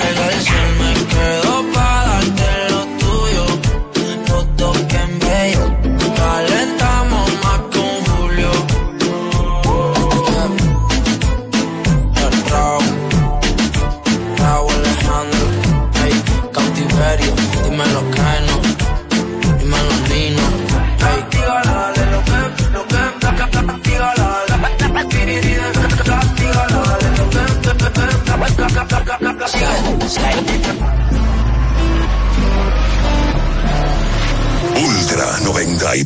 Y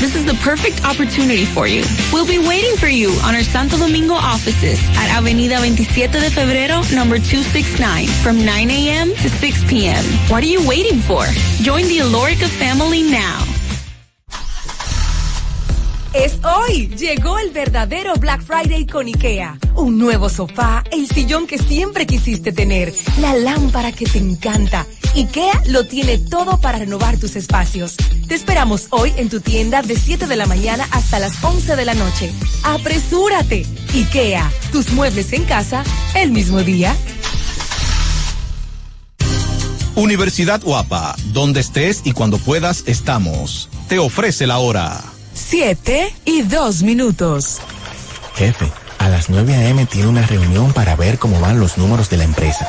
This is the perfect opportunity for you. We'll be waiting for you on our Santo Domingo offices at Avenida 27 de Febrero, number 269, from 9 a.m. to 6 p.m. What are you waiting for? Join the Alorica family now. Es hoy. Llegó el verdadero Black Friday con IKEA. Un nuevo sofá, el sillón que siempre quisiste tener, la lámpara que te encanta. IKEA lo tiene todo para renovar tus espacios. Te esperamos hoy en tu tienda de 7 de la mañana hasta las 11 de la noche. ¡Apresúrate! IKEA, tus muebles en casa el mismo día. Universidad Guapa, donde estés y cuando puedas estamos. Te ofrece la hora. 7 y 2 minutos. Jefe, a las 9 a.m. tiene una reunión para ver cómo van los números de la empresa.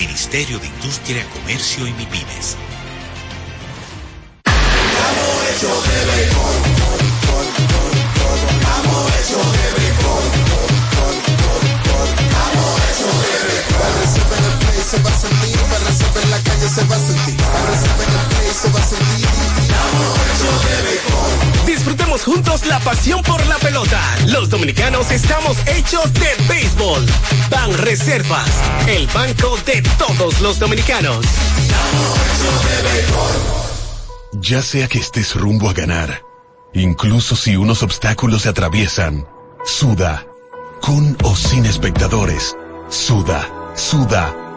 Ministerio de Industria, Comercio y MIPIMES. Para en la calle se va a sentir, para en el play se va a sentir. Disfrutemos juntos la pasión por la pelota. Los dominicanos estamos hechos de béisbol. Ban Reservas, el banco de todos los dominicanos. Ya sea que estés rumbo a ganar, incluso si unos obstáculos se atraviesan, suda, con o sin espectadores, suda, suda,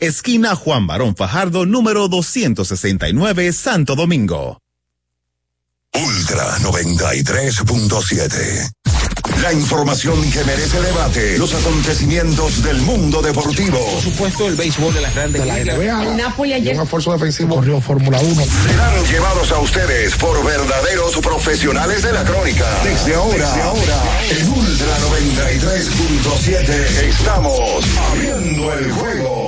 esquina Juan Barón Fajardo, número 269, Santo Domingo. Ultra 93.7. La información que merece debate, los acontecimientos del mundo deportivo. Por supuesto, el béisbol de las grandes ligas. El Napoli ayer. Un esfuerzo defensivo corrió Fórmula 1. Serán llevados a ustedes por verdaderos profesionales de la crónica. Desde ahora, Desde ahora en Ultra 93.7 estamos abriendo el juego.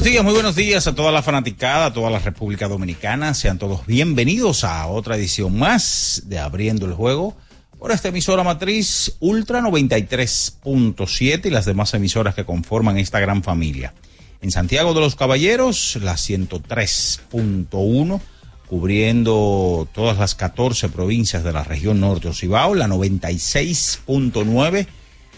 Buenos días, muy buenos días a toda la fanaticada, a toda la República Dominicana. Sean todos bienvenidos a otra edición más de Abriendo el Juego por esta emisora matriz Ultra 93.7 y las demás emisoras que conforman esta gran familia. En Santiago de los Caballeros, la 103.1, cubriendo todas las 14 provincias de la región norte Ocibao, la 96.9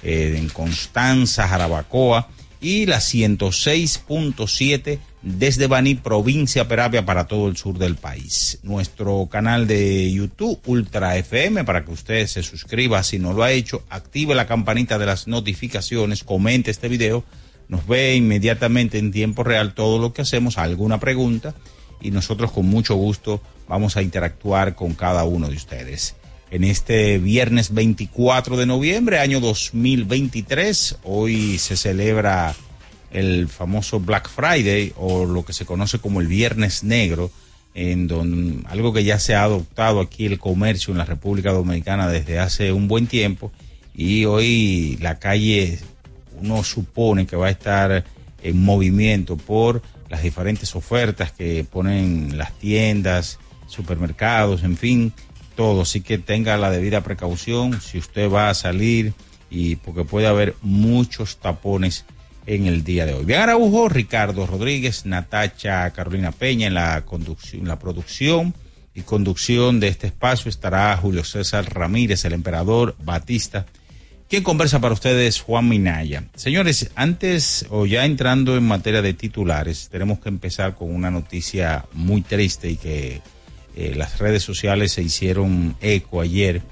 eh, en Constanza, Jarabacoa y la 106.7 desde Baní, provincia Peravia, para todo el sur del país. Nuestro canal de YouTube, Ultra FM, para que usted se suscriba si no lo ha hecho, active la campanita de las notificaciones, comente este video, nos ve inmediatamente en tiempo real todo lo que hacemos, alguna pregunta, y nosotros con mucho gusto vamos a interactuar con cada uno de ustedes en este viernes 24 de noviembre, año 2023. Hoy se celebra el famoso Black Friday o lo que se conoce como el Viernes Negro, en donde algo que ya se ha adoptado aquí el comercio en la República Dominicana desde hace un buen tiempo y hoy la calle uno supone que va a estar en movimiento por las diferentes ofertas que ponen las tiendas, supermercados, en fin, todo, así que tenga la debida precaución si usted va a salir y porque puede haber muchos tapones en el día de hoy. Bien Araujo, Ricardo Rodríguez, Natacha Carolina Peña en la conducción, la producción y conducción de este espacio estará Julio César Ramírez, el emperador Batista. Quien conversa para ustedes, Juan Minaya. Señores, antes o ya entrando en materia de titulares, tenemos que empezar con una noticia muy triste y que eh, las redes sociales se hicieron eco ayer.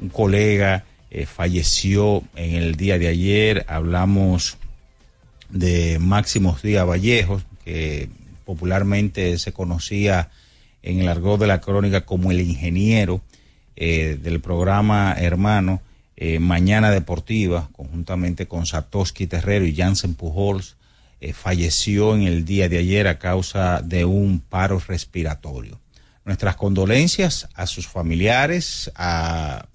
Un colega eh, falleció en el día de ayer. Hablamos de Máximos Díaz Vallejos, que popularmente se conocía en el argot de la crónica como el ingeniero eh, del programa Hermano Mañana Deportiva, conjuntamente con Satoshi Terrero y Jansen Pujols, falleció en el día de ayer a causa de un paro respiratorio nuestras condolencias a sus familiares, a,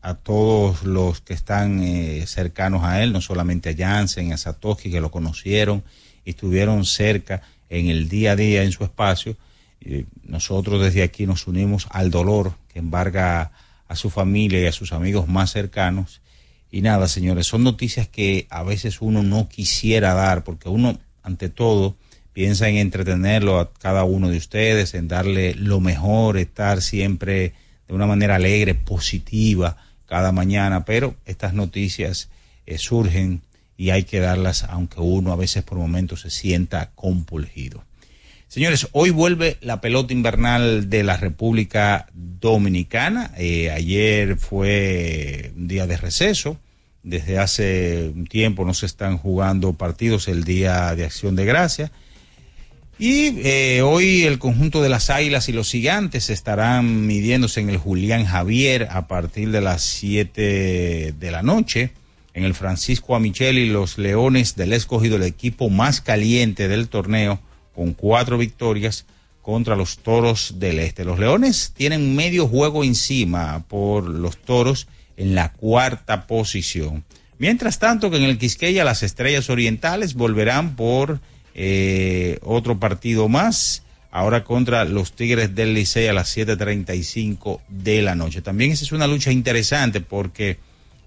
a todos los que están eh, cercanos a él, no solamente a Jansen, a Satoshi, que lo conocieron y estuvieron cerca en el día a día en su espacio. Y nosotros desde aquí nos unimos al dolor que embarga a su familia y a sus amigos más cercanos. Y nada, señores, son noticias que a veces uno no quisiera dar, porque uno, ante todo, piensa en entretenerlo a cada uno de ustedes, en darle lo mejor, estar siempre de una manera alegre, positiva, cada mañana, pero estas noticias eh, surgen y hay que darlas aunque uno a veces por momentos se sienta compulgido. Señores, hoy vuelve la pelota invernal de la República Dominicana. Eh, ayer fue un día de receso. Desde hace un tiempo no se están jugando partidos el día de acción de gracia. Y eh, hoy el conjunto de las Águilas y los Gigantes estarán midiéndose en el Julián Javier a partir de las 7 de la noche. En el Francisco Amicheli, los Leones del escogido el equipo más caliente del torneo con cuatro victorias contra los Toros del Este. Los Leones tienen medio juego encima por los Toros en la cuarta posición. Mientras tanto que en el Quisqueya las Estrellas Orientales volverán por eh, otro partido más, ahora contra los Tigres del Licey a las 7.35 de la noche. También esa es una lucha interesante porque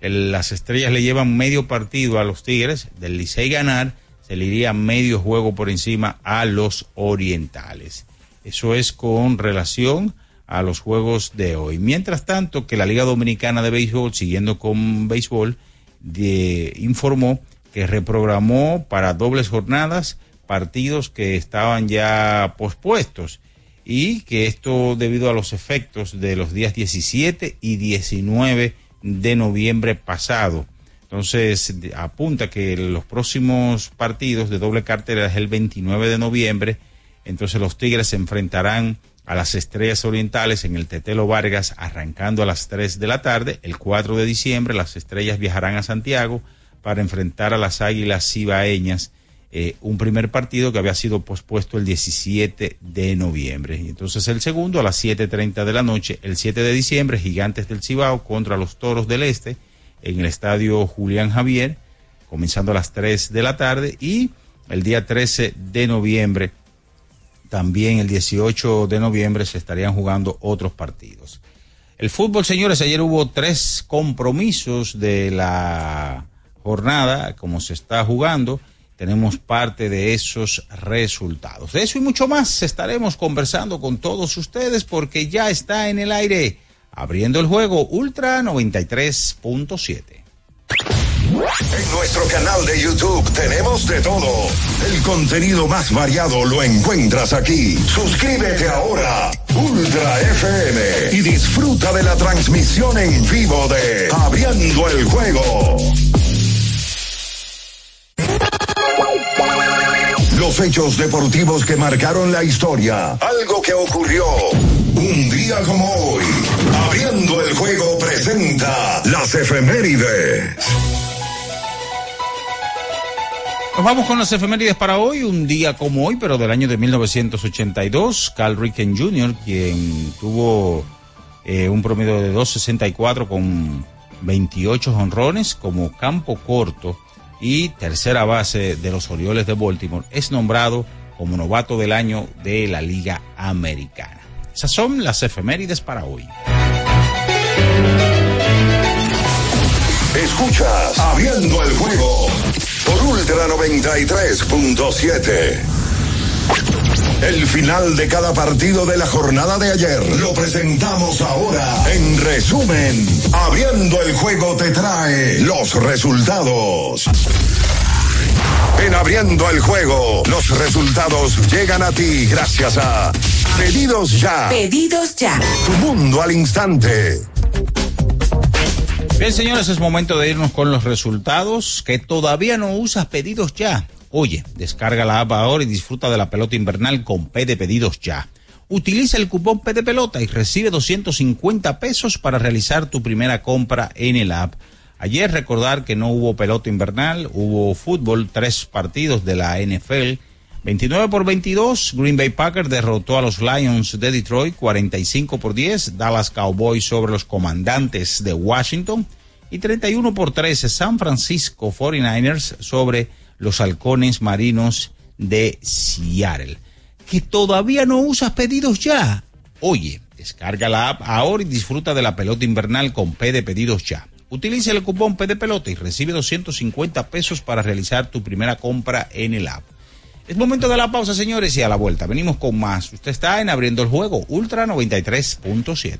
las Estrellas le llevan medio partido a los Tigres del Licey ganar se le iría medio juego por encima a los orientales. Eso es con relación a los juegos de hoy. Mientras tanto, que la Liga Dominicana de Béisbol, siguiendo con béisbol, informó que reprogramó para dobles jornadas partidos que estaban ya pospuestos y que esto debido a los efectos de los días 17 y 19 de noviembre pasado entonces, apunta que los próximos partidos de doble cartera es el 29 de noviembre. Entonces, los Tigres se enfrentarán a las Estrellas Orientales en el Tetelo Vargas, arrancando a las 3 de la tarde. El 4 de diciembre, las Estrellas viajarán a Santiago para enfrentar a las Águilas Cibaeñas. Eh, un primer partido que había sido pospuesto el 17 de noviembre. Y entonces el segundo a las 7.30 de la noche, el 7 de diciembre, Gigantes del Cibao contra los Toros del Este en el estadio Julián Javier, comenzando a las 3 de la tarde y el día 13 de noviembre, también el 18 de noviembre se estarían jugando otros partidos. El fútbol, señores, ayer hubo tres compromisos de la jornada, como se está jugando. Tenemos parte de esos resultados. De eso y mucho más estaremos conversando con todos ustedes porque ya está en el aire abriendo el juego Ultra 93.7. En nuestro canal de YouTube tenemos de todo. El contenido más variado lo encuentras aquí. Suscríbete ahora, Ultra FM, y disfruta de la transmisión en vivo de Abriendo el juego. Los hechos deportivos que marcaron la historia. Algo que ocurrió un día como hoy. Abriendo el juego presenta las efemérides. Nos vamos con las efemérides para hoy, un día como hoy, pero del año de 1982. Carl Ricken Jr., quien tuvo eh, un promedio de 2.64 con 28 honrones como campo corto y tercera base de los Orioles de Baltimore, es nombrado como novato del año de la Liga Americana. Esas son las efemérides para hoy. Escuchas Abriendo el juego por Ultra 93.7. El final de cada partido de la jornada de ayer lo presentamos ahora. En resumen, abriendo el juego te trae los resultados. En abriendo el juego, los resultados llegan a ti gracias a Pedidos Ya. Pedidos Ya. Tu mundo al instante. Bien, señores, es momento de irnos con los resultados. Que todavía no usas pedidos ya. Oye, descarga la app ahora y disfruta de la pelota invernal con P de pedidos ya. Utiliza el cupón P de pelota y recibe 250 pesos para realizar tu primera compra en el app. Ayer recordar que no hubo pelota invernal, hubo fútbol, tres partidos de la NFL 29 por 22, Green Bay Packers derrotó a los Lions de Detroit 45 por 10, Dallas Cowboys sobre los comandantes de Washington y 31 por 13, San Francisco 49ers sobre los halcones marinos de Seattle. Que todavía no usas pedidos ya. Oye, descarga la app ahora y disfruta de la pelota invernal con P de pedidos ya. Utiliza el cupón P de pelota y recibe 250 pesos para realizar tu primera compra en el app. Es momento de la pausa, señores, y a la vuelta venimos con más. Usted está en Abriendo el Juego, Ultra 93.7.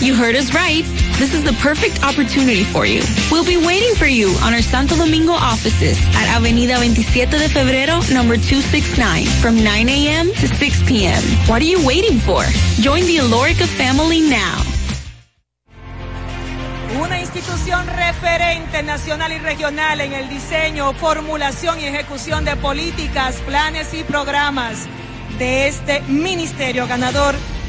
You heard us right. This is the perfect opportunity for you. We'll be waiting for you on our Santo Domingo offices at Avenida 27 de Febrero, number 269, from 9 a.m. to 6 p.m. What are you waiting for? Join the Alorica family now. Una institución referente nacional y regional en el diseño, formulación y ejecución de políticas, planes y programas de este ministerio ganador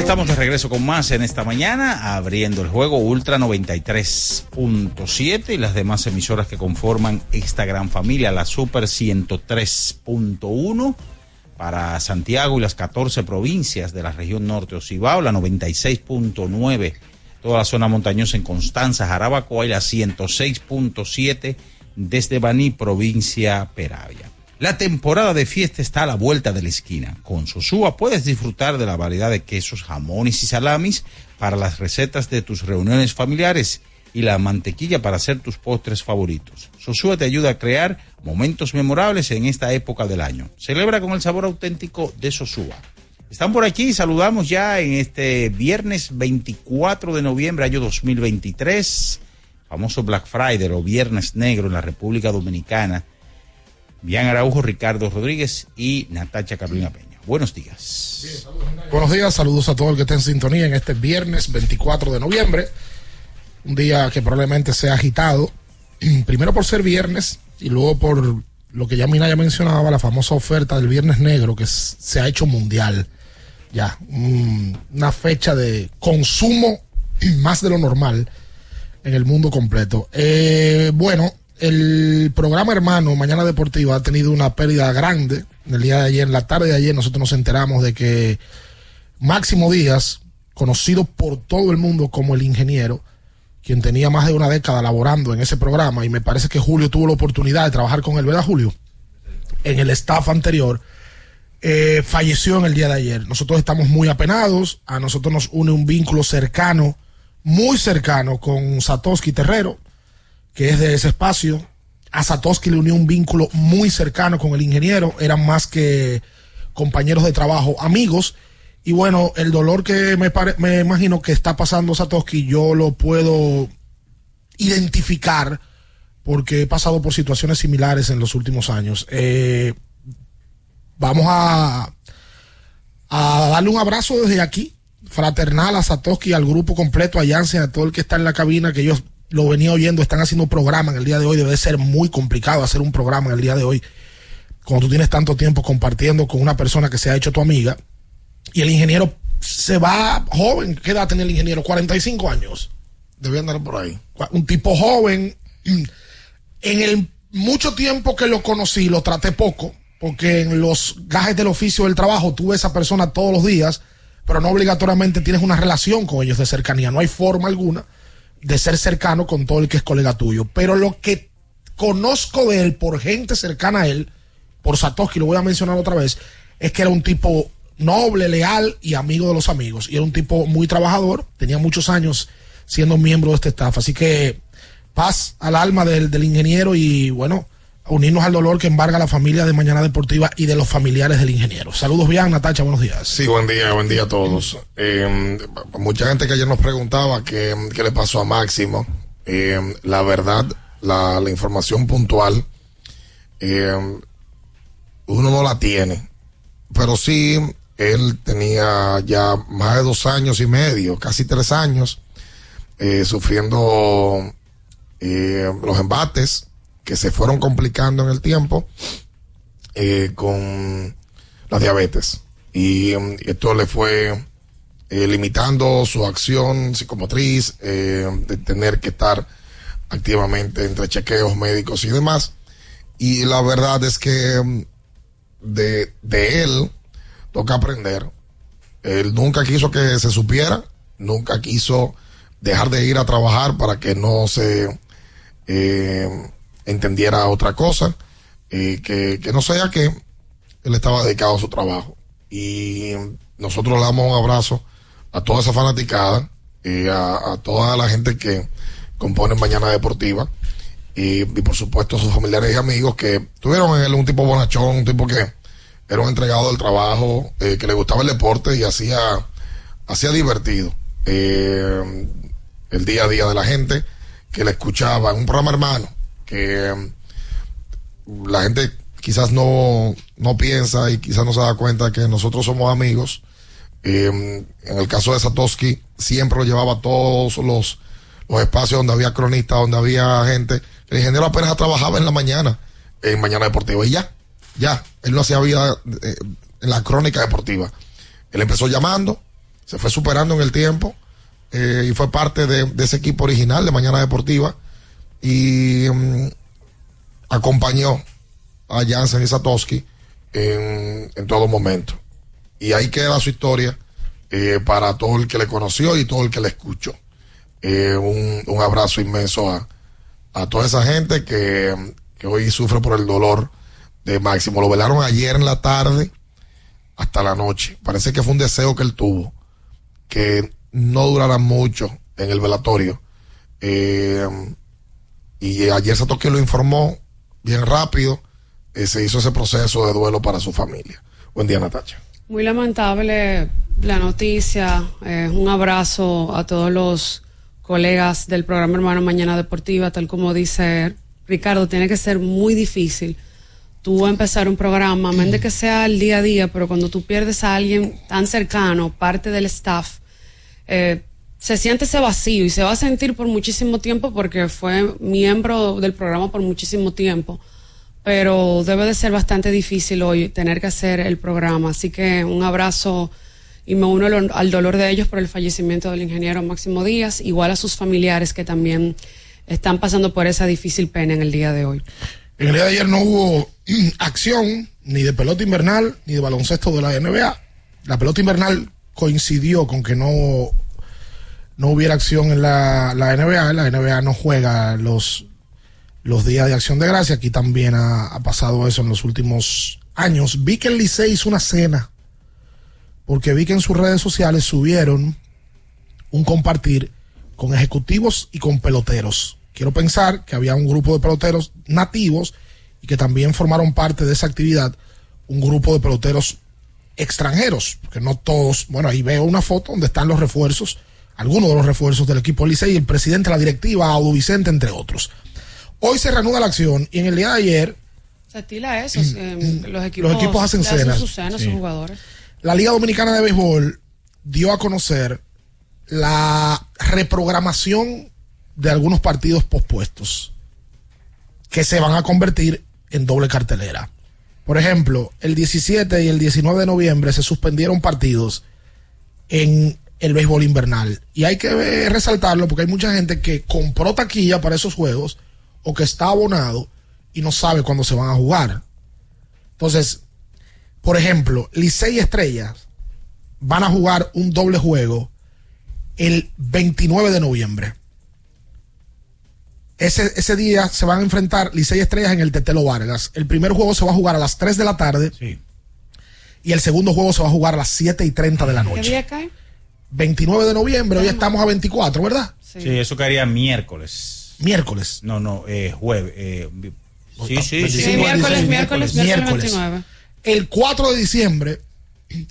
Estamos de regreso con más en esta mañana, abriendo el juego Ultra 93.7 y las demás emisoras que conforman esta gran familia, la Super 103.1 para Santiago y las 14 provincias de la región norte Ocibao, la 96.9 toda la zona montañosa en Constanza, Jarabacoa y la 106.7 desde Baní, provincia Peravia. La temporada de fiesta está a la vuelta de la esquina. Con Sosúa puedes disfrutar de la variedad de quesos, jamones y salamis para las recetas de tus reuniones familiares y la mantequilla para hacer tus postres favoritos. Sosúa te ayuda a crear momentos memorables en esta época del año. Celebra con el sabor auténtico de Sosúa. Están por aquí, saludamos ya en este viernes 24 de noviembre, año 2023, famoso Black Friday o Viernes Negro en la República Dominicana Bian Araujo, Ricardo Rodríguez y Natacha Carolina Peña. Buenos días. Buenos días, saludos a todo el que esté en sintonía en este viernes 24 de noviembre. Un día que probablemente sea agitado, primero por ser viernes y luego por lo que ya Mina ya mencionaba, la famosa oferta del Viernes Negro que se ha hecho mundial. Ya, una fecha de consumo más de lo normal en el mundo completo. Eh, bueno, el programa hermano Mañana Deportiva ha tenido una pérdida grande. El día de ayer, en la tarde de ayer, nosotros nos enteramos de que Máximo Díaz, conocido por todo el mundo como el ingeniero, quien tenía más de una década laborando en ese programa, y me parece que Julio tuvo la oportunidad de trabajar con él, ¿verdad, Julio? En el staff anterior, eh, falleció en el día de ayer. Nosotros estamos muy apenados, a nosotros nos une un vínculo cercano, muy cercano con Satoshi Terrero que es de ese espacio. A Satoshi le unió un vínculo muy cercano con el ingeniero, eran más que compañeros de trabajo, amigos. Y bueno, el dolor que me, me imagino que está pasando Satoshi, yo lo puedo identificar porque he pasado por situaciones similares en los últimos años. Eh, vamos a, a darle un abrazo desde aquí, fraternal a Satoshi, al grupo completo, a Janssen, a todo el que está en la cabina, que ellos lo venía oyendo, están haciendo un programa en el día de hoy, debe ser muy complicado hacer un programa en el día de hoy, cuando tú tienes tanto tiempo compartiendo con una persona que se ha hecho tu amiga, y el ingeniero se va joven, ¿qué edad tiene el ingeniero? 45 años. Debe andar por ahí. Un tipo joven. En el mucho tiempo que lo conocí, lo traté poco, porque en los gajes del oficio del trabajo tuve esa persona todos los días, pero no obligatoriamente tienes una relación con ellos de cercanía, no hay forma alguna de ser cercano con todo el que es colega tuyo. Pero lo que conozco de él por gente cercana a él, por Satoshi, lo voy a mencionar otra vez, es que era un tipo noble, leal y amigo de los amigos. Y era un tipo muy trabajador, tenía muchos años siendo miembro de este staff. Así que paz al alma del, del ingeniero y bueno, unirnos al dolor que embarga la familia de Mañana Deportiva y de los familiares del ingeniero. Saludos bien, Natacha, buenos días. Sí, buen día, buen día a todos. Eh, mucha gente que ayer nos preguntaba qué, le pasó a Máximo. Eh, la verdad, la, la información puntual, eh, uno no la tiene, pero sí, él tenía ya más de dos años y medio, casi tres años, sufriendo los embates que se fueron complicando en el tiempo eh, con la diabetes. Y, um, esto le fue eh, limitando su acción psicomotriz, eh, de tener que estar activamente entre chequeos médicos y demás. Y la verdad es que um, de, de él toca aprender. Él nunca quiso que se supiera, nunca quiso dejar de ir a trabajar para que no se entendiera otra cosa, que, que no sea que él estaba dedicado a su trabajo. Y nosotros le damos un abrazo a toda esa fanaticada, a, toda la gente que compone Mañana Deportiva, y, por supuesto a sus familiares y amigos que tuvieron en él un tipo bonachón, un tipo que era un entregado del trabajo, eh, que le gustaba el deporte y hacía, hacía divertido eh, el día a día de la gente que le escuchaba, un programa hermano, que la gente quizás no, no piensa y quizás no se da cuenta que nosotros somos amigos. Eh, en el caso de Satoshi, siempre lo llevaba a todos los, los espacios donde había cronistas, donde había gente. El ingeniero apenas trabajaba en la mañana, en Mañana Deportiva, y ya, ya. Él no hacía vida eh, en la crónica deportiva. Él empezó llamando, se fue superando en el tiempo eh, y fue parte de ese equipo original de Mañana Deportiva y mm, acompañó a Jansen y Satoshi en, en todo momento. Y ahí queda su historia eh, para todo el que le conoció y todo el que le escuchó. Eh, un, un abrazo inmenso a, a toda esa gente que, que hoy sufre por el dolor de Máximo. Lo velaron ayer en la tarde hasta la noche. Parece que fue un deseo que él tuvo, que no durara mucho en el velatorio. Eh, y ayer Satoshi lo informó bien rápido. eh, se hizo ese proceso de duelo para su familia. Buen día, Natacha. Muy lamentable la noticia. Eh, un abrazo a todos los colegas del programa Hermano Mañana Deportiva, tal como dice Ricardo, tiene que ser muy difícil tú empezar un programa, a menos de que sea el día a día, pero cuando tú pierdes a alguien tan cercano, parte del staff, eh, se siente ese vacío y se va a sentir por muchísimo tiempo porque fue miembro del programa por muchísimo tiempo. Pero debe de ser bastante difícil hoy tener que hacer el programa. Así que un abrazo y me uno al dolor de ellos por el fallecimiento del ingeniero Máximo Díaz, igual a sus familiares que también están pasando por esa difícil pena en el día de hoy. En el día de ayer no hubo acción ni de pelota invernal ni de baloncesto de la NBA. La pelota invernal coincidió con que no, no hubiera acción en la, la NBA. La NBA no juega los, los días de acción de gracia. Aquí también ha, pasado eso en los últimos años. Vi que el Licey hizo una cena porque vi que en sus redes sociales subieron un compartir con ejecutivos y con peloteros. Quiero pensar que había un grupo de peloteros nativos y que también formaron parte de esa actividad un grupo de peloteros extranjeros, porque no todos, bueno, ahí veo una foto donde están los refuerzos, algunos de los refuerzos del equipo Licey, el presidente de la directiva, Audo Vicente, entre otros. Hoy se reanuda la acción y en el día de ayer Se estila eso, eh, los equipos, Mm, los equipos hacen cenas. sus cenas, Sí. sus jugadores. la Liga Dominicana de Béisbol dio a conocer la reprogramación de algunos partidos pospuestos que se van a convertir en doble cartelera. Por ejemplo, el 17 y el 19 de noviembre se suspendieron partidos en el béisbol invernal. Y hay que resaltarlo porque hay mucha gente que compró taquilla para esos juegos o que está abonado y no sabe cuándo se van a jugar. Entonces, por ejemplo, Licey y Estrellas van a jugar un doble juego el 29 de noviembre. Ese, ese día se van a enfrentar Licey y Estrellas en el Tetelo Vargas. El primer juego se va a jugar a las 3 de la tarde. Y el segundo juego se va a jugar a las 7 y 30 de la ¿Qué noche. día cae? 29 de noviembre, hoy estamos a 24, ¿verdad? Sí, eso caería miércoles. Miércoles. No, no, eh, jueves. eh, vi- sí, sí, sí. Sí, miércoles, miércoles, miércoles, miércoles. El 4 de diciembre,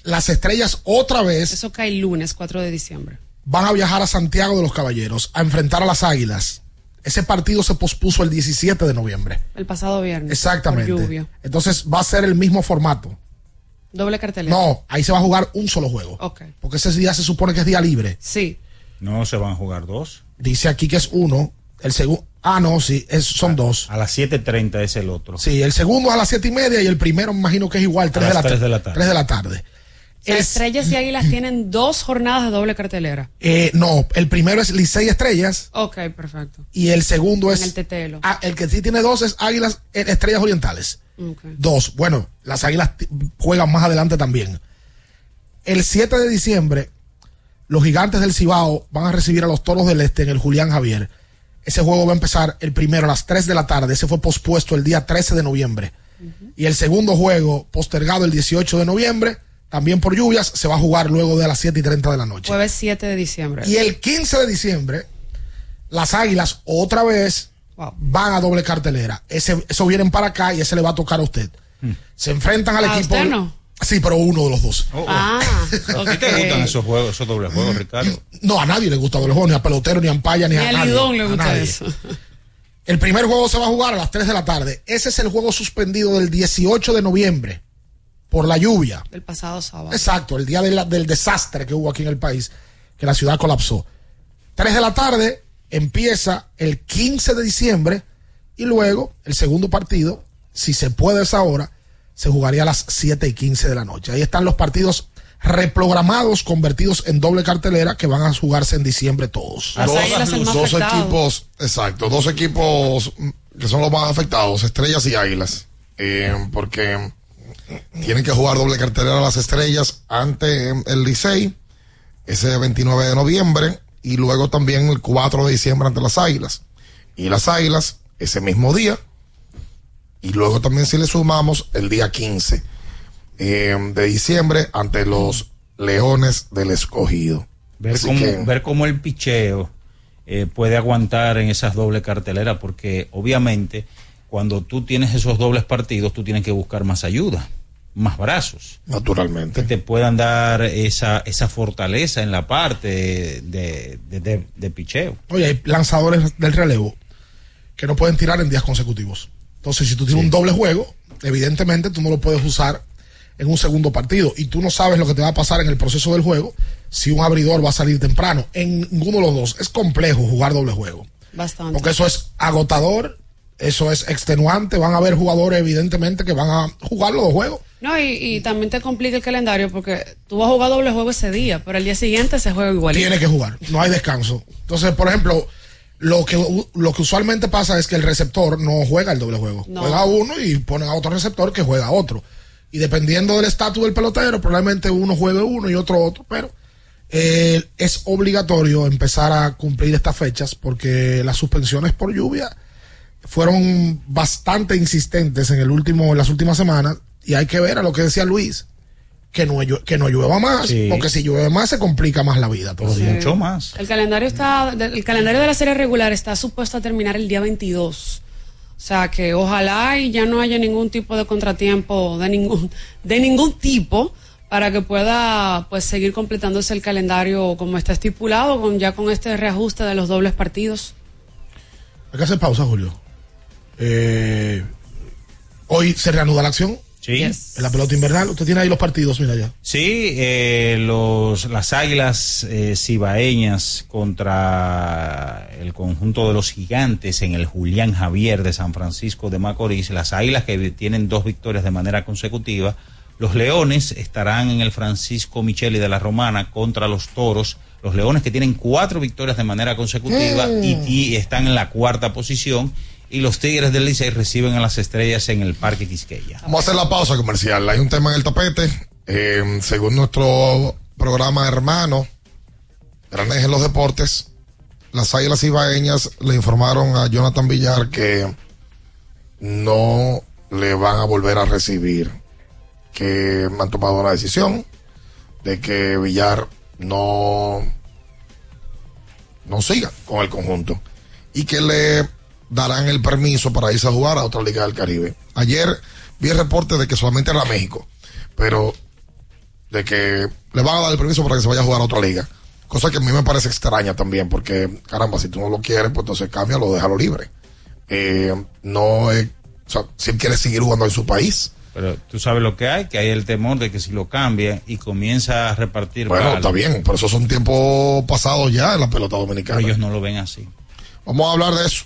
las estrellas otra vez. Eso cae el lunes, 4 de diciembre. van a viajar a Santiago de los Caballeros a enfrentar a las Águilas. Ese partido se pospuso el 17 de noviembre. El pasado viernes. Exactamente. Por lluvia. Entonces va a ser el mismo formato. Doble cartelera. No, ahí se va a jugar un solo juego. Ok. Porque ese día se supone que es día libre. Sí. No se van a jugar dos. Dice aquí que es uno. El segundo. Ah, no, sí, es- son dos. A las 7.30 es el otro. Sí, el segundo a las siete y media y el primero me imagino que es igual, tres, las de, la tres ta- de la tarde. tres de la tarde. Las Estrellas y Águilas tienen dos jornadas de doble cartelera. Eh, no, el primero es Licey Estrellas Ok, perfecto. y el segundo es. En el tetelo. Ah, el que sí tiene dos es Águilas eh, Estrellas Orientales. Dos. Bueno, las águilas juegan más adelante también. El 7 de diciembre, los gigantes del Cibao van a recibir a los toros del Este en el Julián Javier. Ese juego va a empezar el primero a las 3 de la tarde. Ese fue pospuesto el día 13 de noviembre. Y el segundo juego, postergado el 18 de noviembre, también por lluvias, se va a jugar luego de las 7 y 30 de la noche. Jueves 7 de diciembre. Y el 15 de diciembre, las águilas otra vez van a doble cartelera. Ese, eso vienen para acá y ese le va a tocar a usted. Se enfrentan al ¿A equipo. usted no? Sí, pero uno de los dos. Ah, ¿A ti te gustan esos juegos, esos dobles juegos, Ricardo? No, a nadie le gusta doble juego, ni a pelotero, ni a Ampaya, ni, Ni a a nadie. Lidón le gusta nadie. eso. El primer juego se va a jugar a las 3 de la tarde. Ese es el juego suspendido del 18 de noviembre por la lluvia. El pasado sábado. Exacto, el día de la- del desastre que hubo aquí en el país, que la ciudad colapsó. 3 de la tarde empieza el 15 de diciembre y luego el segundo partido, si se puede a esa hora, se jugaría a las 7 y 15 de la noche. Ahí están los partidos reprogramados, convertidos en doble cartelera que van a jugarse en diciembre todos. Dos afectado. equipos, exacto, dos equipos que son los más afectados, estrellas y águilas. Eh, porque tienen que jugar doble cartelera las estrellas ante el Licey, ese 29 de noviembre, y luego también el 4 de diciembre ante las águilas. Y las águilas, ese mismo día, y luego también si le sumamos el día 15 eh, de diciembre ante los Leones del Escogido. Ver Así cómo, que- ver cómo el picheo eh, puede aguantar en esas dobles carteleras, porque obviamente cuando tú tienes esos dobles partidos, tú tienes que buscar más ayuda, más brazos. Naturalmente. Que te puedan dar esa, esa fortaleza en la parte de, de, de- de picheo. Oye, hay lanzadores del relevo que no pueden tirar en días consecutivos. Entonces, si tú tienes un doble juego, evidentemente tú no lo puedes usar en un segundo partido y tú no sabes lo que te va a pasar en el proceso del juego si un abridor va a salir temprano. En ninguno de los dos es complejo jugar doble juego. Bastante. Porque eso es agotador, eso es extenuante. Van a haber jugadores, evidentemente, que van a jugar los dos juegos. No, y, y también te complica el calendario porque tú vas a jugar doble juego ese día, pero el día siguiente se juega igual. Tiene que jugar, no hay descanso. Entonces, por ejemplo, lo que, lo que usualmente pasa es que el receptor no juega el doble juego. No. Juega uno y ponen a otro receptor que juega otro. Y dependiendo del estatus del pelotero, probablemente uno juegue uno y otro otro, pero eh, es obligatorio empezar a cumplir estas fechas porque las suspensiones por lluvia fueron bastante insistentes en el último, en las últimas semanas y hay que ver a lo que decía Luis que no, que no llueva más, Sí. porque si llueve más se complica más la vida todavía. Mucho más. El calendario está, de- el calendario de la serie regular está supuesto a terminar el día 22. O sea que ojalá y ya no haya ningún tipo de contratiempo de ningún, de ningún tipo para que pueda pues seguir completándose el calendario como está estipulado, con ya con este reajuste de los dobles partidos. Hay que hacer pausa, Julio. Eh, hoy se reanuda la acción Sí. en la pelota invernal. Usted tiene ahí los partidos, mira ya. Sí, eh, los, las águilas eh, cibaeñas contra el conjunto de los gigantes en el Julián Javier de San Francisco de Macorís. Las águilas que tienen dos victorias de manera consecutiva. Los leones estarán en el Francisco Micheli de la Romana contra los toros. Los leones que tienen cuatro victorias de manera consecutiva Mm. y, y están en la cuarta posición. Y los Tigres del Licey reciben a las estrellas en el Parque Quisqueya. Vamos a hacer la pausa comercial. Hay un tema en el tapete. Eh, según nuestro programa hermano, Grandes en los Deportes, las Águilas Ibaeñas le informaron a Jonathan Villar que no le van a volver a recibir. Que han tomado una decisión de que Villar no, no siga con el conjunto y que le darán el permiso para irse a jugar a otra liga del Caribe. Ayer vi el reporte de que solamente era México, pero de que le van a dar el permiso para que se vaya a jugar a otra liga. Cosa que a mí me parece extraña también, porque caramba, si tú no lo quieres, pues entonces cámbialo, déjalo libre. Eh, no es, o sea, si él quiere seguir jugando en su país. Pero tú sabes lo que hay, que hay el temor de que si lo cambia y comienza a repartir. Bueno, balas, está bien, pero esos son tiempos pasados ya en la pelota dominicana. pero ellos no lo ven así. Vamos a hablar de eso.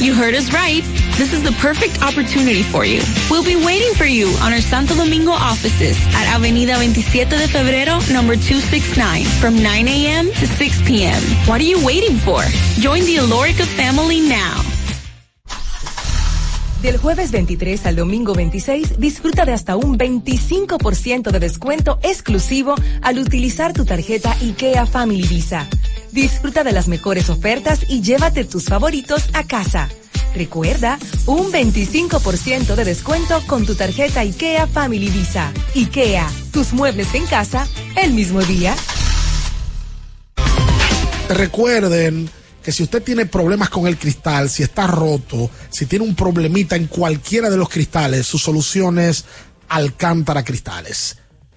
You heard us right. This is the perfect opportunity for you. We'll be waiting for you on our Santo Domingo offices at Avenida 27 de Febrero, number 269, from 9 a.m. to 6 p.m. What are you waiting for? Join the Alorica family now. Del jueves 23 al domingo 26, disfruta de hasta un 25% de descuento exclusivo al utilizar tu tarjeta IKEA Family Visa. Disfruta de las mejores ofertas y llévate tus favoritos a casa. Recuerda, un 25% de descuento con tu tarjeta IKEA Family Visa. IKEA, tus muebles en casa el mismo día. Recuerden que si usted tiene problemas con el cristal, si está roto, si tiene un problemita en cualquiera de los cristales, su solución es Alcántara Cristales.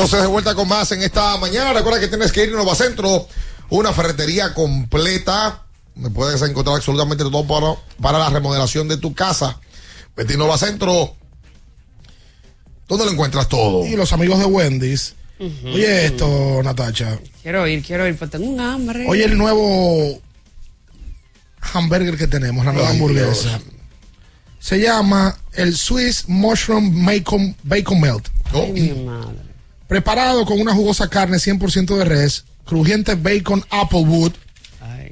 Entonces de vuelta con más en esta mañana. Recuerda que tienes que ir a Nova Centro, una ferretería completa. Me puedes encontrar absolutamente todo para, para la remodelación de tu casa. Vete a Nova Centro. ¿Dónde lo encuentras todo? Y los amigos de Wendy's. Oye esto, Natacha. Quiero ir, quiero ir, porque tengo un hambre. Oye el nuevo hamburger que tenemos, la nueva Ay, hamburguesa. Dios. Se llama el Swiss Mushroom Bacon, Bacon Melt. Ay, mi madre. Preparado con una jugosa carne 100% de res, crujiente bacon Applewood,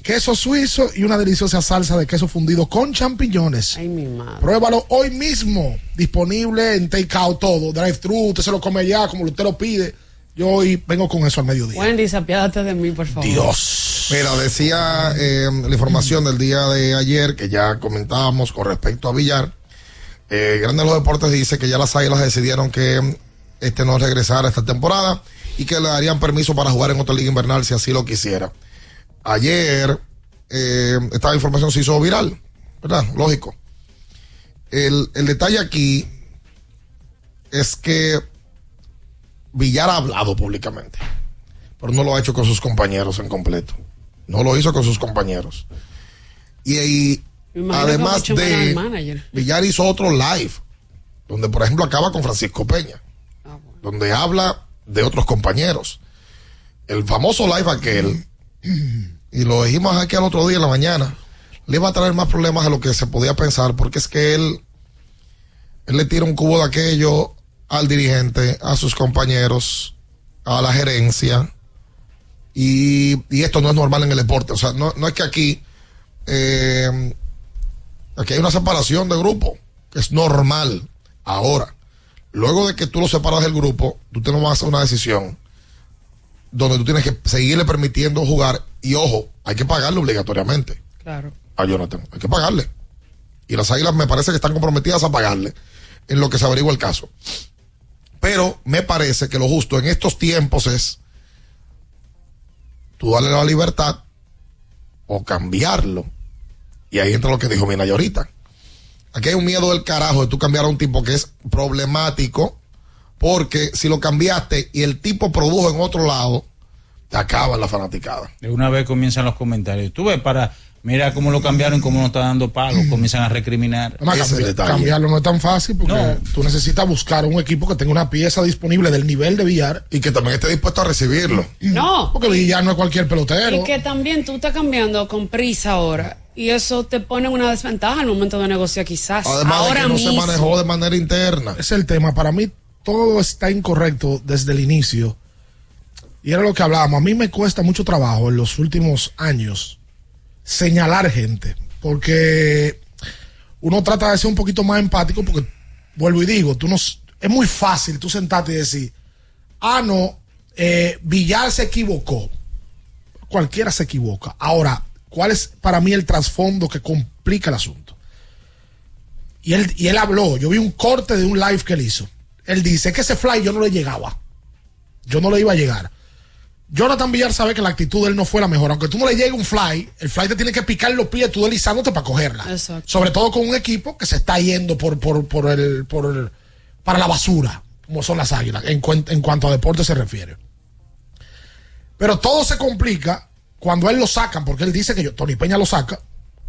queso suizo y una deliciosa salsa de queso fundido con champiñones. Ay, mi madre. Pruébalo hoy mismo. Disponible en takeout todo. Drive-thru, usted se lo come allá como usted lo pide. Yo hoy vengo con eso al mediodía. Wendy, apiádate de mí, por favor. Dios. Mira, decía eh, la información del día de ayer que ya comentábamos con respecto a Villar. Eh, Grande de los Deportes dice que ya las Águilas decidieron que este no regresara esta temporada y que le darían permiso para jugar en otra liga invernal si así lo quisiera. Ayer eh, esta información se hizo viral, ¿verdad? Lógico. El, el detalle aquí es que Villar ha hablado públicamente, pero no lo ha hecho con sus compañeros en completo. No lo hizo con sus compañeros. Y, y además de manager. Villar hizo otro live, donde por ejemplo acaba con Francisco Peña, donde habla de otros compañeros. El famoso live aquel, y lo dijimos aquí al otro día en la mañana, le iba a traer más problemas de lo que se podía pensar, porque es que él, él le tira un cubo de aquello al dirigente, a sus compañeros, a la gerencia, y, y esto no es normal en el deporte. O sea, no, no es que aquí, eh, aquí hay una separación de grupo, que es normal. Ahora, luego de que tú lo separas del grupo, tú tienes que hacer una decisión donde tú tienes que seguirle permitiendo jugar y ojo, hay que pagarle obligatoriamente Claro. a Jonathan, hay que pagarle. Y las águilas me parece que están comprometidas a pagarle en lo que se averigua el caso. Pero me parece que lo justo en estos tiempos es tú darle la libertad o cambiarlo. Y ahí entra lo que dijo Minaya ahorita. Aquí hay un miedo del carajo de tú cambiar a un tipo que es problemático, porque si lo cambiaste y el tipo produjo en otro lado, te acaba la fanaticada. De una vez comienzan los comentarios. Tú ves para, mira cómo lo cambiaron y cómo no está dando palos, comienzan a recriminar. Además, Ese es el cambi- detalle. cambiarlo no es tan fácil porque No. tú necesitas buscar un equipo que tenga una pieza disponible del nivel de Villar. Y que también esté dispuesto a recibirlo. No. Porque Villar no es cualquier pelotero. Y que también tú estás cambiando con prisa ahora. Y eso te pone en una desventaja al momento de negociar quizás. Además ahora de que no mismo. se manejó de manera interna. Es el tema. Para mí todo está incorrecto desde el inicio. Y era lo que hablábamos. A mí me cuesta mucho trabajo en los últimos años señalar gente. Porque uno trata de ser un poquito más empático porque, vuelvo y digo, tú no, es muy fácil tú sentarte y decir, ah, no, eh, Villar se equivocó. Cualquiera se equivoca. Ahora, ¿cuál es para mí el trasfondo que complica el asunto? Y él, y él habló, yo vi un corte de un live que él hizo. Él dice que ese fly yo no le llegaba. Yo no le iba a llegar. Jonathan Villar sabe que la actitud de él no fue la mejor. Aunque tú no le llegue un fly, el fly te tiene que picar los pies tú deslizándote para cogerla. Exacto. Sobre todo con un equipo que se está yendo por, por, por el, por el- para la basura, como son las águilas, en cuanto a deporte se refiere. Pero todo se complica cuando él lo sacan, porque él dice que yo, Tony Peña lo saca,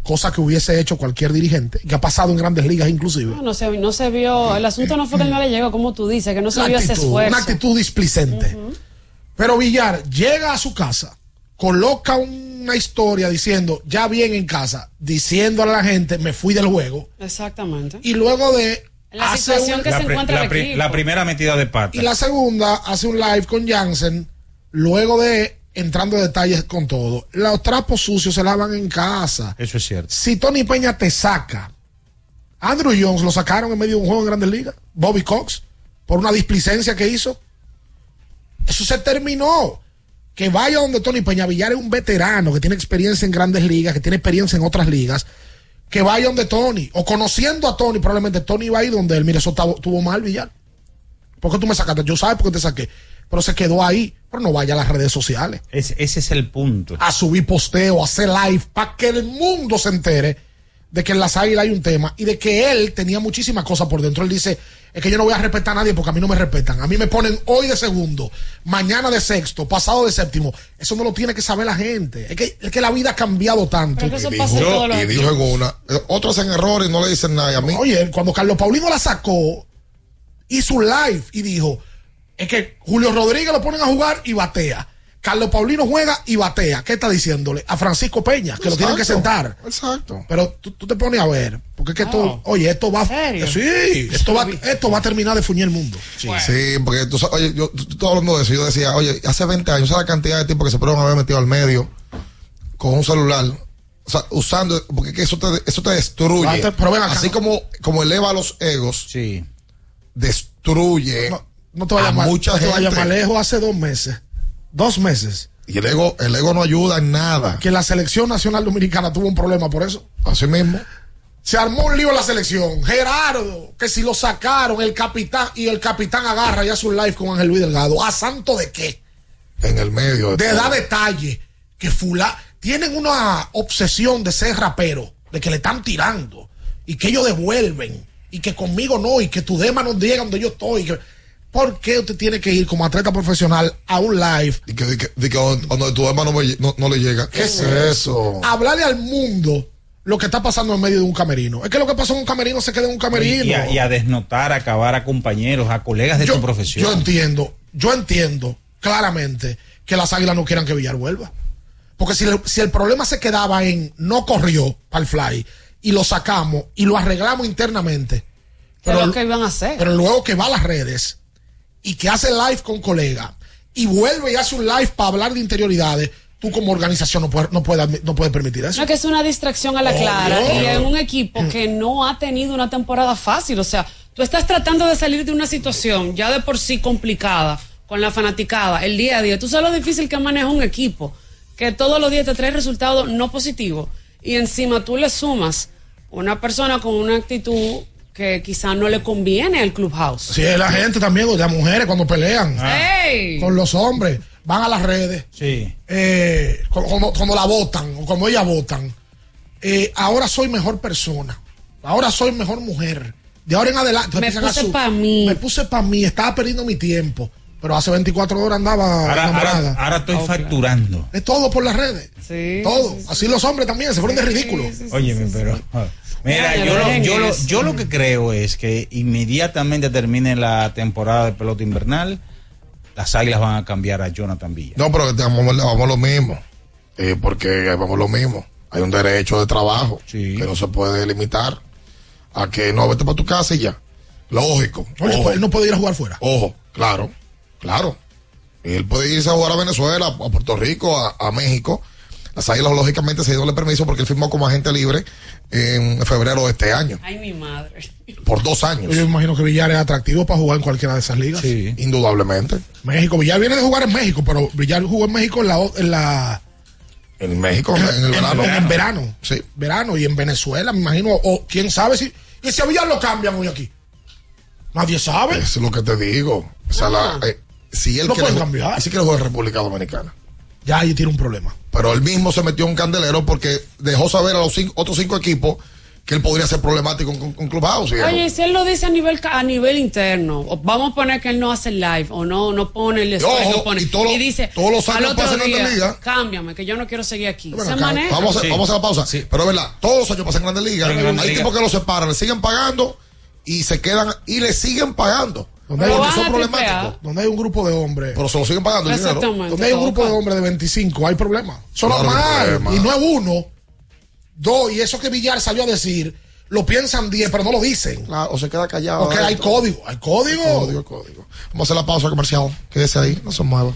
cosa que hubiese hecho cualquier dirigente, que ha pasado en grandes ligas inclusive. No, no se, no se vio. El asunto no fue que él no le llegó, como tú dices, que no se Una vio ese actitud, esfuerzo. una actitud displicente. Pero Villar llega a su casa, coloca una historia diciendo, ya bien en casa, diciéndole a la gente, me fui del juego. Exactamente. Y luego de... La hace situación un- que se encuentra el pri- equipo. la primera metida de pata. y la segunda hace un live con Jansen, luego de entrando en detalles con todo, los trapos sucios se lavan en casa. Eso es cierto. Si Tony Peña te saca, Andrew Jones lo sacaron en medio de un juego en Grandes Ligas, Bobby Cox, por una displicencia que hizo. Eso se terminó. Que vaya donde Tony Peña Villar es un veterano que tiene experiencia en grandes ligas, que tiene experiencia en otras ligas. Que vaya donde Tony, o conociendo a Tony, probablemente Tony va a ir donde él. Mire, eso tuvo mal Villar. ¿Por qué tú me sacaste? Yo sabes por qué te saqué. Pero se quedó ahí. Pero no vaya a las redes sociales. Es- ese es el punto. A subir posteo, a hacer live, para que el mundo se entere de que en las águilas hay un tema y de que él tenía muchísimas cosas por dentro. Él dice, es que yo no voy a respetar a nadie porque a mí no me respetan. A mí me ponen hoy de segundo, mañana de sexto, pasado de séptimo. Eso no lo tiene que saber la gente. Es que, es que la vida ha cambiado tanto. Y dijo, y dijo en una, eh, otros hacen errores y no le dicen nada. A mí, Oye, cuando Carlos Paulino la sacó, hizo un live y dijo, es que Julio Rodríguez lo ponen a jugar y batea. Carlos Paulino juega y batea. ¿Qué está diciéndole? A Francisco Peña, que lo tienen que sentar. Exacto. Pero tú, tú te pones a ver, porque es que esto, oye, esto va, serio? sí, esto va, esto va a terminar de fuñir el mundo. Sí, porque tú sabes, oye, yo, tú, tú hablando de eso. Yo decía, oye, hace 20 años, ¿sabes la cantidad de tiempo que se pudieron haber metido al medio con un celular? O sea, usando, porque es que eso te, eso te destruye. Ah, te- pero ven acá, Así como, como eleva los egos, sí. destruye No te vayas a mal, mucha no te vayas lejos, hace dos meses, dos meses, Y el ego, el ego no ayuda en nada. que la selección nacional dominicana tuvo un problema por eso. Así mismo. Se armó un lío en la selección. Gerardo, que si lo sacaron, el capitán, y el capitán agarra ya su live con Ángel Luis Delgado. ¿A santo de qué? En el medio. De todo. dar detalle. Que fula, tienen una obsesión de ser rapero, de que le están tirando, y que ellos devuelven, y que conmigo no, y que tu dema no llega donde yo estoy. y que- ¿Por qué usted tiene que ir como atleta profesional a un live? Y que, de que, de que donde donde tu hermano no, me- no- no le llega. ¿Qué es eso? Hablarle al mundo lo que está pasando en medio de un camerino. Es que lo que pasa en un camerino se queda en un camerino. Y a, y a desnotar, a acabar a compañeros, a colegas de tu profesión. Yo entiendo, yo entiendo claramente que las águilas no quieran que Villar vuelva. Porque si, le- si el problema se quedaba en no corrió para el fly y lo sacamos y lo arreglamos internamente, ¿Qué es lo que iban a hacer? pero luego que va a las redes y que hace live con colegas y vuelve y hace un live para hablar de interioridades, tú como organización no puedes no puedes, no puedes permitir eso. No, que es una distracción a la clara y en un equipo que no ha tenido una temporada fácil. O sea, tú estás tratando de salir de una situación ya de por sí complicada con la fanaticada, el día a día. Tú sabes lo difícil que maneja un equipo, que todos los días te trae resultados no positivos y encima tú le sumas una persona con una actitud que quizá no le conviene al clubhouse. Si es la gente también, o las mujeres cuando pelean ¡Ey! con los hombres, van a las redes. Sí. eh, cuando la votan o cuando ella votan, eh, ahora soy mejor persona, ahora soy mejor mujer. De ahora en adelante. Me puse su- pa' mí. Me puse para mí, estaba perdiendo mi tiempo. Pero hace 24 horas andaba Ahora, enamorada. ahora, ahora estoy facturando. Es todo por las redes. Todo. Así los hombres también se fueron de ridículo. Óyeme, pero. Mira, Oye, yo lo, yo, lo, yo lo que creo es que inmediatamente termine la temporada de pelota invernal, las águilas van a cambiar a Jonathan Villa. No, pero vamos, vamos lo mismo. Eh, porque vamos lo mismo. Hay un derecho de trabajo que no se puede limitar a que no vete para tu casa y ya. Lógico. Oye, Ojo. pues él no puede ir a jugar fuera. Ojo, claro, claro. Él puede irse a jugar a Venezuela, a Puerto Rico, a, a México. Las Águilas, lógicamente, se dio el permiso porque él firmó como agente libre en febrero de este año, Ay, mi madre. por dos años. Yo imagino que Villar es atractivo para jugar en cualquiera de esas ligas. Sí. Indudablemente. México, Villar viene de jugar en México, pero Villar jugó en México en la, en la En México, en el verano. En, verano. Sí. Verano y en Venezuela, me imagino. O quién sabe si. Y si a Villar lo cambian hoy aquí. Nadie sabe. Eso es lo que te digo. O sea, la- eh, si él Lo quiere, cambiar. si quiere jugar en República Dominicana. Ya ahí tiene un problema. Pero él mismo se metió en un candelero porque dejó saber a los cinco- otros cinco equipos que él podría ser problemático con, con Clubhouse. viejo. Oye, y si él lo dice a nivel a nivel interno, vamos a poner que él no hace live o no no pone el story, ojo, no pone y todo lo- dice todos los años pasan en día, la liga. cámbiame que yo no quiero seguir aquí. Se acá, maneja. Vamos, a, vamos a la pausa. Pero es verdad, todos los años pasan en Grandes Ligas. Grandes Hay Ligas. tipos que los separan, le siguen pagando y se quedan y le siguen pagando. Donde hay, un- son problemáticos. donde hay un grupo de hombres. Pero se lo siguen pagando el dinero. Exactamente. Donde hay un grupo de hombres de 25, hay problemas. Es Claro, normal. problema. Y no es uno, dos, y eso que Villar salió a decir, lo piensan 10, pero no lo dicen. Claro, o se queda callado. Porque hay código, hay código. Código, código. Vamos a hacer la pausa comercial. Quédese ahí, no se mueva.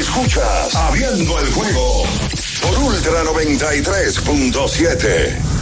Escuchas Abriendo el juego por Ultra 93.7.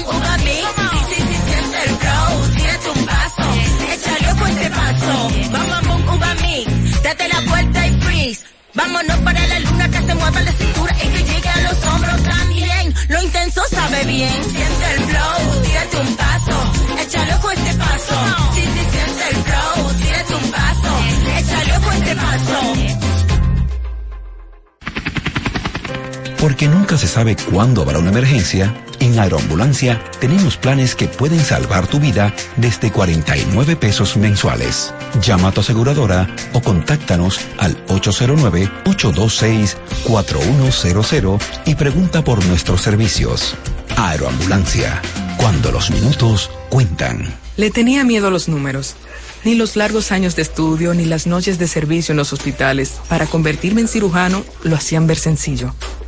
Vámonos para la luna que se mueva la cintura y que llegue a los hombros también. Lo intenso sabe bien. Siente el flow, tírate un paso, échale ojo este paso. Sí, sí, siente el flow, tírate un paso, échale ojo este paso. Porque nunca se sabe cuándo habrá una emergencia, en Aeroambulancia tenemos planes que pueden salvar tu vida desde 49 pesos mensuales. Llama a tu aseguradora o contáctanos al 809-826-4100 y pregunta por nuestros servicios. Aeroambulancia, cuando los minutos cuentan. Le tenía miedo a los números. Ni los largos años de estudio ni las noches de servicio en los hospitales para convertirme en cirujano lo hacían ver sencillo.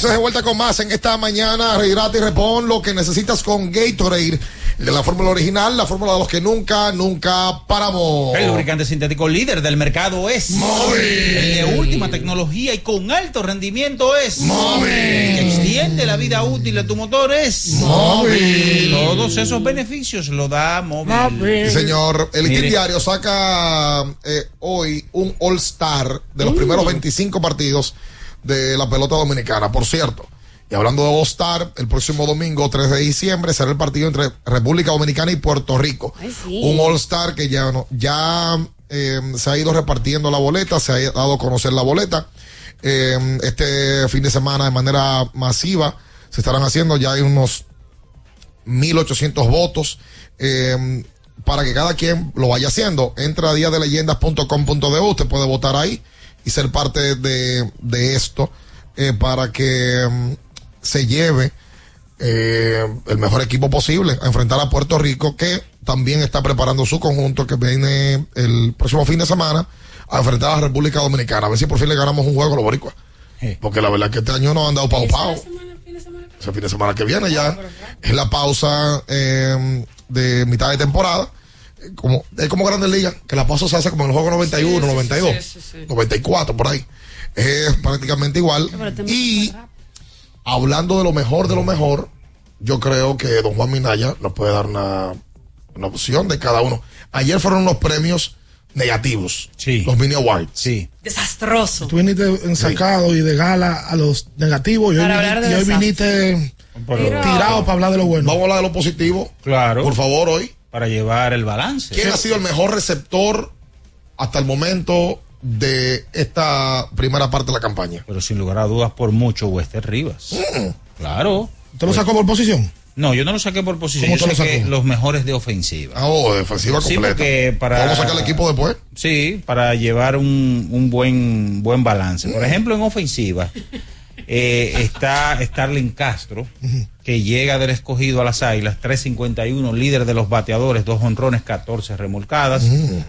Entonces, de vuelta con más en esta mañana. Rehidrata y repon lo que necesitas con Gatorade. El de la fórmula original, la fórmula de los que nunca, nunca paramos. El lubricante sintético líder del mercado es Móvil. El de última tecnología y con alto rendimiento es Móvil. El que extiende la vida útil de tu motor es Móvil. Todos esos beneficios lo da móvil. Sí, señor. El Mire. Diario saca eh, hoy un All-Star de los Mm. primeros 25 partidos de la pelota dominicana. Por cierto, y hablando de All-Star, el próximo domingo, 3 de diciembre, será el partido entre República Dominicana y Puerto Rico. sí. Un All-Star que ya, no, ya eh, se ha ido repartiendo la boleta, se ha dado a conocer la boleta. Eh, este fin de semana de manera masiva se estarán haciendo, ya hay unos 1800 votos eh, para que cada quien lo vaya haciendo. Entra a diadeleyenda.com.de, usted puede votar ahí y ser parte de, de esto eh, para que mm, se lleve eh, el mejor equipo posible a enfrentar a Puerto Rico que también está preparando su conjunto que viene el próximo fin de semana a enfrentar a la República Dominicana. A ver si por fin le ganamos un juego a los boricuas. Porque la verdad es que este año no han dado pau pau. Ese fin de semana que viene ya es la pausa eh, de mitad de temporada. Como, es como Grandes Ligas, que la pausa se hace como en el juego 91, Sí, sí, 92, sí, sí, sí. 94, por ahí. Es prácticamente igual. Y hablando de lo mejor de lo mejor, yo creo que don Juan Minaya nos puede dar una, una opción de cada uno. Ayer fueron unos premios negativos. Los mini awards. Sí. Desastroso. Tú viniste ensacado y de gala a los negativos y hoy, Para vini- hablar de y hoy viniste tirado para hablar de lo bueno. Vamos a hablar de lo positivo. Claro. Por favor, hoy. Para llevar el balance. ¿Quién ha sido el mejor receptor hasta el momento de esta primera parte de la campaña? Pero sin lugar a dudas, por mucho, Wester Rivas. Claro. ¿Te lo sacó por posición? No, yo no lo saqué por posición. ¿Cómo Yo saqué los mejores de ofensiva. Ah, oh, defensiva Sí, completa. porque para... ¿Vamos a sacar el equipo después? Sí, para llevar un, un buen, buen balance. Por ejemplo, en ofensiva eh, está Starling Castro, que llega del escogido a las Águilas, 351, líder de los bateadores, dos honrones, 14 remolcadas,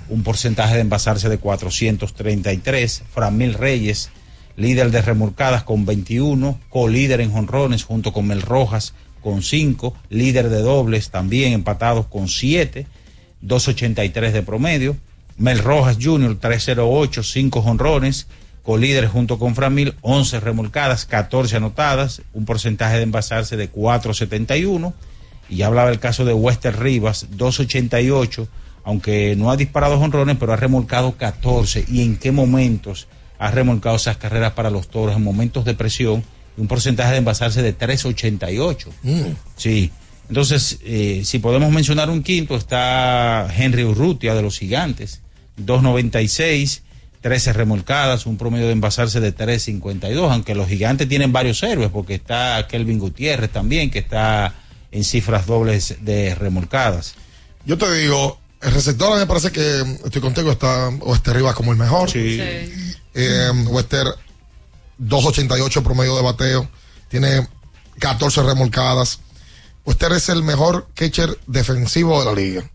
un porcentaje de envasarse de 433. Framil Reyes, líder de remolcadas con 21, colíder en honrones junto con Mel Rojas con 5, líder de dobles también empatados con 7, 283 de promedio. Mel Rojas Jr., 308, 5 honrones, colíder junto con Framil, 11 remolcadas, 14 anotadas, un porcentaje de envasarse de 471. Y ya hablaba el caso de Wester Rivas, 288, aunque no ha disparado honrones, pero ha remolcado 14. ¿Y en qué momentos ha remolcado esas carreras para los toros? En momentos de presión, un porcentaje de envasarse de 388. Sí. Entonces, eh, si podemos mencionar un quinto, está Henry Urrutia de los Gigantes, 296, 13 remolcadas, un promedio de envasarse de 352, aunque los Gigantes tienen varios héroes, porque está Kelvin Gutiérrez también, que está en cifras dobles de remolcadas. Yo te digo, el receptor me parece que estoy contigo, está Wester Rivas como el mejor. Sí. Eh, Wester 288 promedio de bateo, tiene 14 remolcadas. Wester es el mejor catcher defensivo de la liga.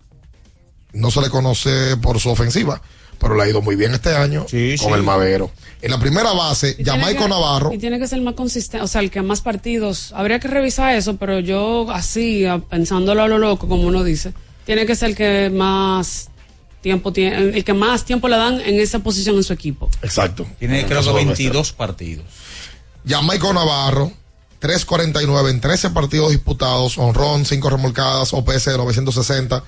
No se le conoce por su ofensiva, pero le ha ido muy bien este año con sí. el Madero. En la primera base, Y tiene Jamaico que- Navarro. Y tiene que ser más consistente, o sea, el que más partidos. Habría que revisar eso, pero yo así, pensándolo a lo loco, como uno dice, tiene que ser el que más tiempo tiene, el que más tiempo le dan en esa posición en su equipo. Exacto. Tiene creo que Eso debe 22 partidos. Jamaico Navarro, 3.49 en 13 partidos disputados, honrón, 5 remolcadas, OPS de 960,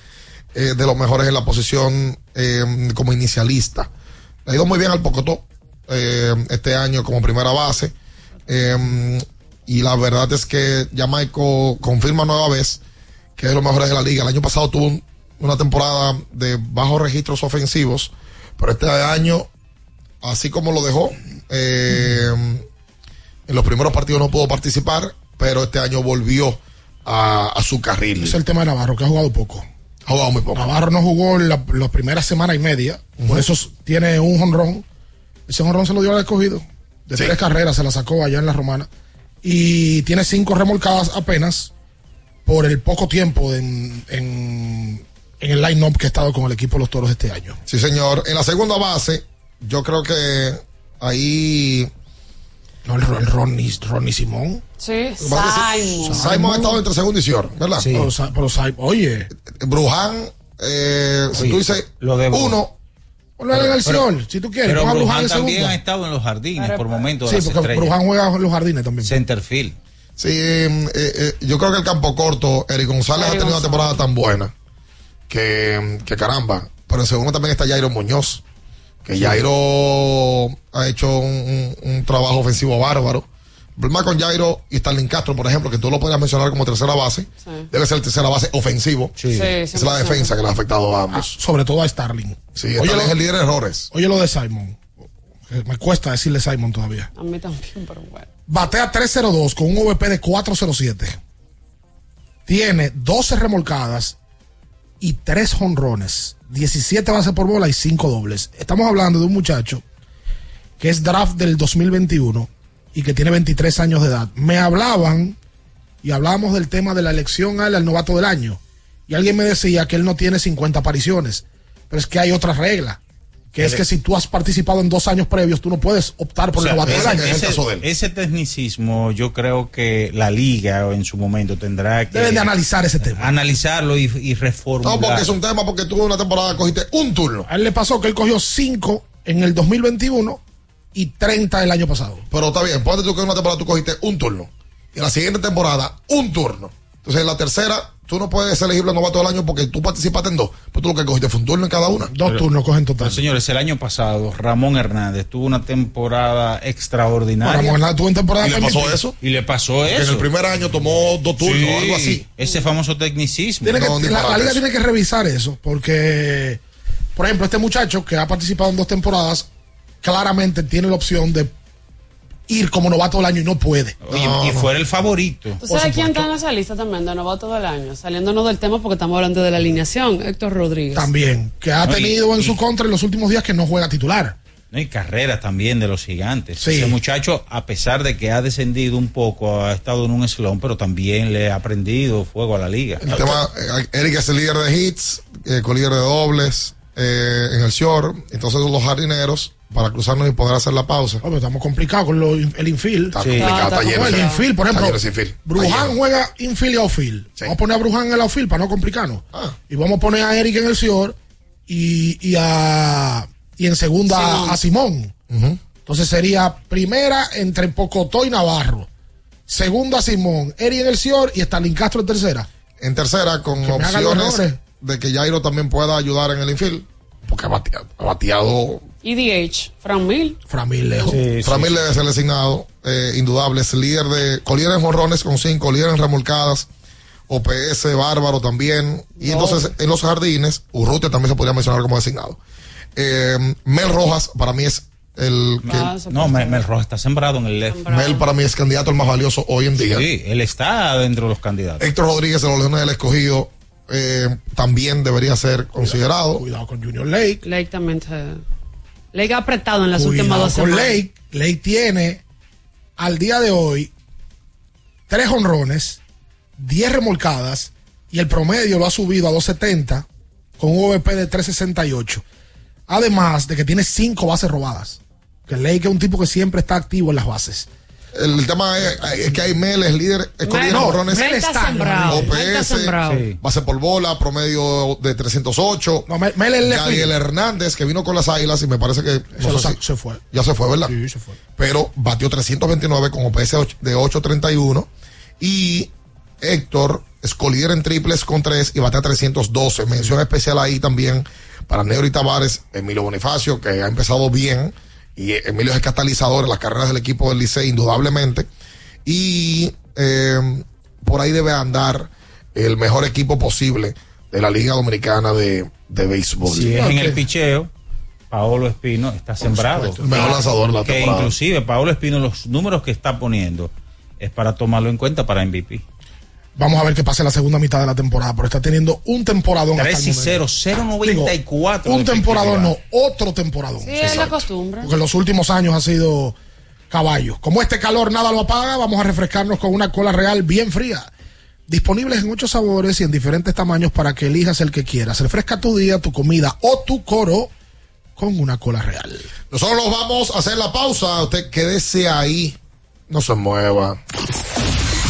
eh, de los mejores en la posición eh, como inicialista. Le ha ido muy bien al Pocotó eh, este año como primera base. y la verdad es que Jamaico confirma nueva vez que es de los mejores de la liga. El año pasado tuvo un- una temporada de bajos registros ofensivos, pero este año, así como lo dejó, en los primeros partidos no pudo participar, pero este año volvió a, a su carril. Es el tema de Navarro, que ha jugado poco. Ha jugado muy poco. Navarro no jugó la, la primera semana y media, por eso tiene un jonrón. Ese jonrón se lo dio al escogido. De Sí. tres carreras se la sacó allá en la romana. Y tiene cinco remolcadas apenas por el poco tiempo en, en, en el line-up que ha estado con el equipo de los toros este año. Sí, señor. En la segunda base, yo creo que ahí No, el, el Ronnie, Ronnie Simón. Sí, Simon. Simon ha estado entre segundo y Sior, ¿verdad? Sí. Pero, pero oye. Bruján, eh, si Oye, tú dices lo de uno, Ponlo en el Pero- Sol, si tú quieres. Pero Bruján también segunda. ha estado en los jardines por momentos. Sí, de las porque estrellas. Bruján juega en los jardines también. Centerfield. Sí, eh, eh, yo creo que el campo corto, Eric González ha tenido una temporada tan buena que, que caramba. Pero en segundo también está Jairo Muñoz, que Jairo ha hecho un, un- un trabajo ofensivo bárbaro. El problema con Jairo y Stalin Castro, por ejemplo, que tú lo podrías mencionar como tercera base, Sí. debe ser tercera base ofensivo. Sí, Esa es la 100%. defensa que le ha afectado a ambos. Sobre todo a Starling. Sí, Oye, lo- es el líder de errores. Oye lo de Simon. Eh, Me cuesta decirle Simon todavía. A mí también, pero bueno. Batea 302 con un OVP de 407. Tiene 12 remolcadas y 3 jonrones. 17 bases por bola y 5 dobles. Estamos hablando de un muchacho que es draft del 2021 y que tiene 23 años de edad. Me hablaban y hablábamos del tema de la elección al, al novato del año. Y alguien me decía que él no tiene 50 apariciones. Pero es que hay otra regla. Que es que si tú has participado en dos años previos, tú no puedes optar por O sea, el novato del ese, año. ese- ese tecnicismo yo creo que la liga en su momento tendrá que Deben de analizar ese tema. analizarlo y, y. No, porque es un tema porque tú en una temporada cogiste un turno. A él le pasó que él cogió 5 en el 2021 y 30 el año pasado. Pero está bien, ponte tú que en una temporada tú cogiste un turno. Y en la siguiente temporada, un turno. Entonces en la tercera, tú no puedes ser elegible novato del año porque tú participaste en dos. Pues tú lo que cogiste fue un turno en cada una. Dos turnos cogen total. Señores, el año pasado Ramón Hernández tuvo una temporada extraordinaria. Ramón Hernández tuvo en temporada ¿Y le pasó eso? Y le pasó eso. en el primer año tomó dos turnos Sí, o algo así. Ese famoso tecnicismo. Tiene que- No, ni la, liga eso. tiene que revisar eso porque, por ejemplo, este muchacho que ha participado en dos temporadas claramente tiene la opción de ir como novato del año y no puede. Oye, No, y no. fuera el favorito. ¿Tú sabes quién está en esa lista también de novato del año? Saliéndonos del tema porque estamos hablando de la alineación. Héctor Rodríguez. También, que ha No, y- tenido en y- su contra en los últimos días que no juega titular. ¿no? Y carreras también de los gigantes. Sí. Ese muchacho, a pesar de que ha descendido un poco, ha estado en un slump, pero también le ha prendido fuego a la liga. El tema, eh, Eric es el líder de hits, eh, con líder de dobles eh, en el short. Entonces los jardineros, para cruzarnos y poder hacer la pausa. Estamos complicados con lo- el infield. Está Sí. complicado, está está lleno. No, el infield, por ejemplo, infield. Bruján juega infield y outfield. Sí. Vamos a poner a Bruján en el outfield para no complicarnos. Ah. Y vamos a poner a Eric en el Sior y, y, a, y en segunda Simón. a Simón. Entonces sería primera entre Pocotó y Navarro. Segunda Simón, Eric en el Sior y Stalin Castro en tercera. En tercera, con Que opciones de que Jairo también pueda ayudar en el infield. Porque ha bateado, ha bateado EDH, Fran Mil. Framil lejos. Framil debe ser designado, eh, indudable, es líder de, con líder en jonrones con cinco, líder en remolcadas, OPS, bárbaro también. Y entonces en los jardines, Urrutia también se podría mencionar como designado. Eh, Mel Rojas para mí es el que, Ah, No, Mel, Mel Rojas está sembrado en el left. Sembrado. Mel para mí es candidato el más valioso hoy en día. Sí, él está dentro de los candidatos. Héctor Rodríguez de los Leones del Escogido eh, también debería ser considerado. Cuidado con Junior Lake. Lake también se... Lake ha apretado en las Cuidado últimas dos con semanas. Lake. Lake tiene al día de hoy tres honrones, 10 remolcadas y el promedio lo ha subido a 270 con un OVP de 368. Además de que tiene cinco bases robadas. Que Lake es un tipo que siempre está activo en las bases. El, tema es, es que hay Mel, es líder, es con líder en no, jonrones, Mel está sembrado. OPS. Sí. base por bola, promedio de 308. No, Mel, Mel Gabriel. Hernández, que vino con las águilas y me parece que no Se, lo sé sa- si- se fue. ya se fue, ¿verdad? Sí, se fue. Pero batió 329 con OPS de 831 y Héctor es colíder en triples con 3 y batea 312. Mención especial ahí también para Neuri Tavares, Emilio Bonifacio, que ha empezado bien y Emilio es el catalizador en las carreras del equipo del Licey, indudablemente. Y eh, por ahí debe andar el mejor equipo posible de la Liga Dominicana de, de Béisbol. Si es en el picheo, Paolo Espino está sembrado. supuesto, el mejor lanzador de la Que temporada. inclusive Paolo Espino, los números que está poniendo es para tomarlo en cuenta para MVP. Vamos a ver qué pasa en la segunda mitad de la temporada, pero está teniendo un temporadón. hasta 3 el y momento. 0, 0.94. Digo, Un temporadón, no, otro temporadón. Sí, es la costumbre. Porque en los últimos años ha sido caballo. Como este calor nada lo apaga, vamos a refrescarnos con una cola real bien fría. Disponibles en muchos sabores y en diferentes tamaños para que elijas el que quieras. Refresca tu día, tu comida o tu coro con una cola real. Nosotros nos vamos a hacer la pausa. Usted quédese ahí. No se mueva.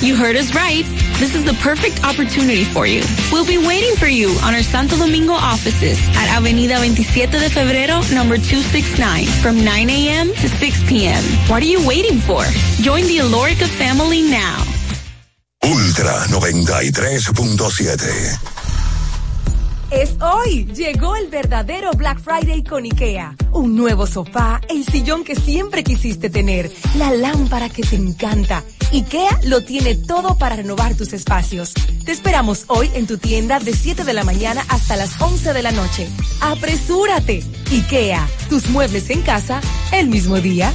You heard us right. This is the perfect opportunity for you. We'll be waiting for you on our Santo Domingo offices at Avenida 27 de Febrero, number 269, from 9 a.m. to 6 p.m. What are you waiting for? Join the Alorica family now. Ultra 93.7. Es hoy. Llegó el verdadero Black Friday con IKEA. Un nuevo sofá, el sillón que siempre quisiste tener, la lámpara que te encanta. IKEA lo tiene todo para renovar tus espacios. Te esperamos hoy en tu tienda de 7 de la mañana hasta las 11 de la noche. ¡Apresúrate! IKEA, tus muebles en casa el mismo día.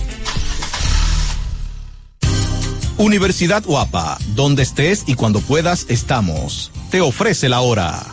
Universidad Guapa, donde estés y cuando puedas estamos. Te ofrece la hora.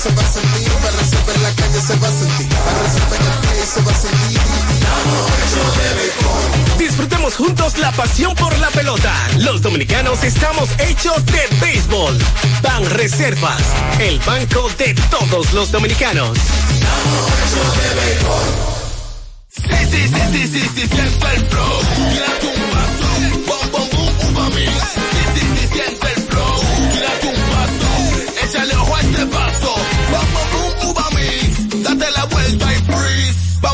Se va a sentir, para resolver la calle se va a sentir, para resolver el play se va a sentir. Disfrutemos juntos la pasión por la pelota. Los dominicanos estamos hechos de béisbol. Ban Reservas, el banco de todos los dominicanos. Sí, sí, sí, sí, sí, sí, siente el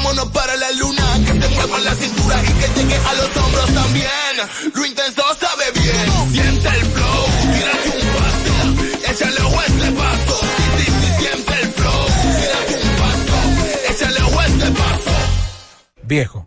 Vámonos para la luna, que se mueva la cintura y que llegue a los hombros también. Lo intenso sabe bien. Siente el flow, tírate un paso, échale este paso. Siente el flow. Un paso, échale este paso. Viejo,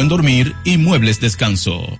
dormir y muebles descanso.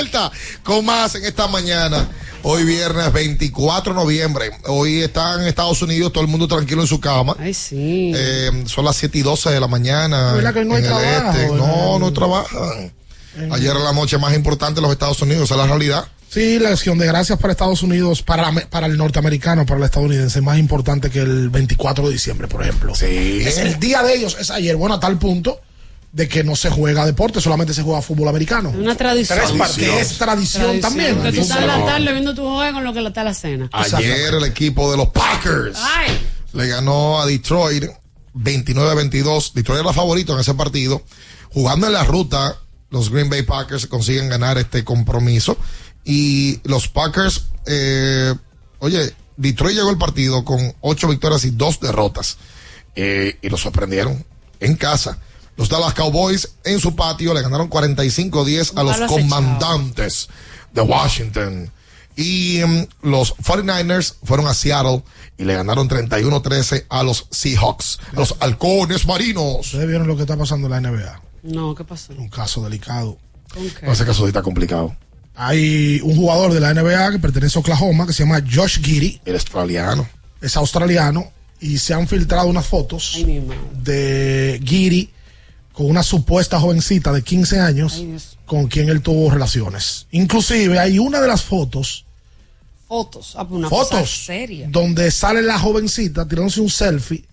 Vuelta con más en esta mañana. Hoy viernes 24 de noviembre. Hoy está en Estados Unidos todo el mundo tranquilo en su cama. Ay, sí. Eh, son las 7 y 12 de la mañana. ¿Verdad que no hay en el trabajo, este. No, no trabajan. Ayer era la noche más importante de los Estados Unidos, esa es la realidad. Sí, la acción de gracias para Estados Unidos, para, para el norteamericano, para el estadounidense, más importante que el 24 de diciembre, por ejemplo. Sí. Es el día de ellos, es ayer, bueno, a tal punto de que no se juega deporte, solamente se juega fútbol americano. Una tradición. Tres. Que es tradición, también. Que tú estás en la tarde viendo tu juego en lo que está la cena. Ayer el equipo de los Packers Ay. le ganó a Detroit 29 a 22. Detroit era favorito en ese partido. Jugando en la ruta, los Green Bay Packers consiguen ganar este compromiso. Y los Packers, eh, oye, Detroit llegó al partido con ocho victorias y dos derrotas. Eh, y lo sorprendieron en casa. Los Dallas Cowboys en su patio le ganaron 45-10 a los comandantes de Washington. Y mm, los 49ers fueron a Seattle y le ganaron 31-13 a los Seahawks, a los halcones marinos. Ustedes vieron lo que está pasando en la NBA. No, ¿qué pasó? Un caso delicado. ¿Con qué? No, ese caso sí está complicado. Hay un jugador de la NBA que pertenece a Oklahoma que se llama Josh Giddy. El australiano. Es australiano y se han filtrado unas fotos Ay, de Giddy con una supuesta jovencita de 15 años Ay, con quien él tuvo relaciones. Inclusive hay una de las fotos, Fotos. Ah, pues una cosa fotos seria. donde sale la jovencita tirándose un selfie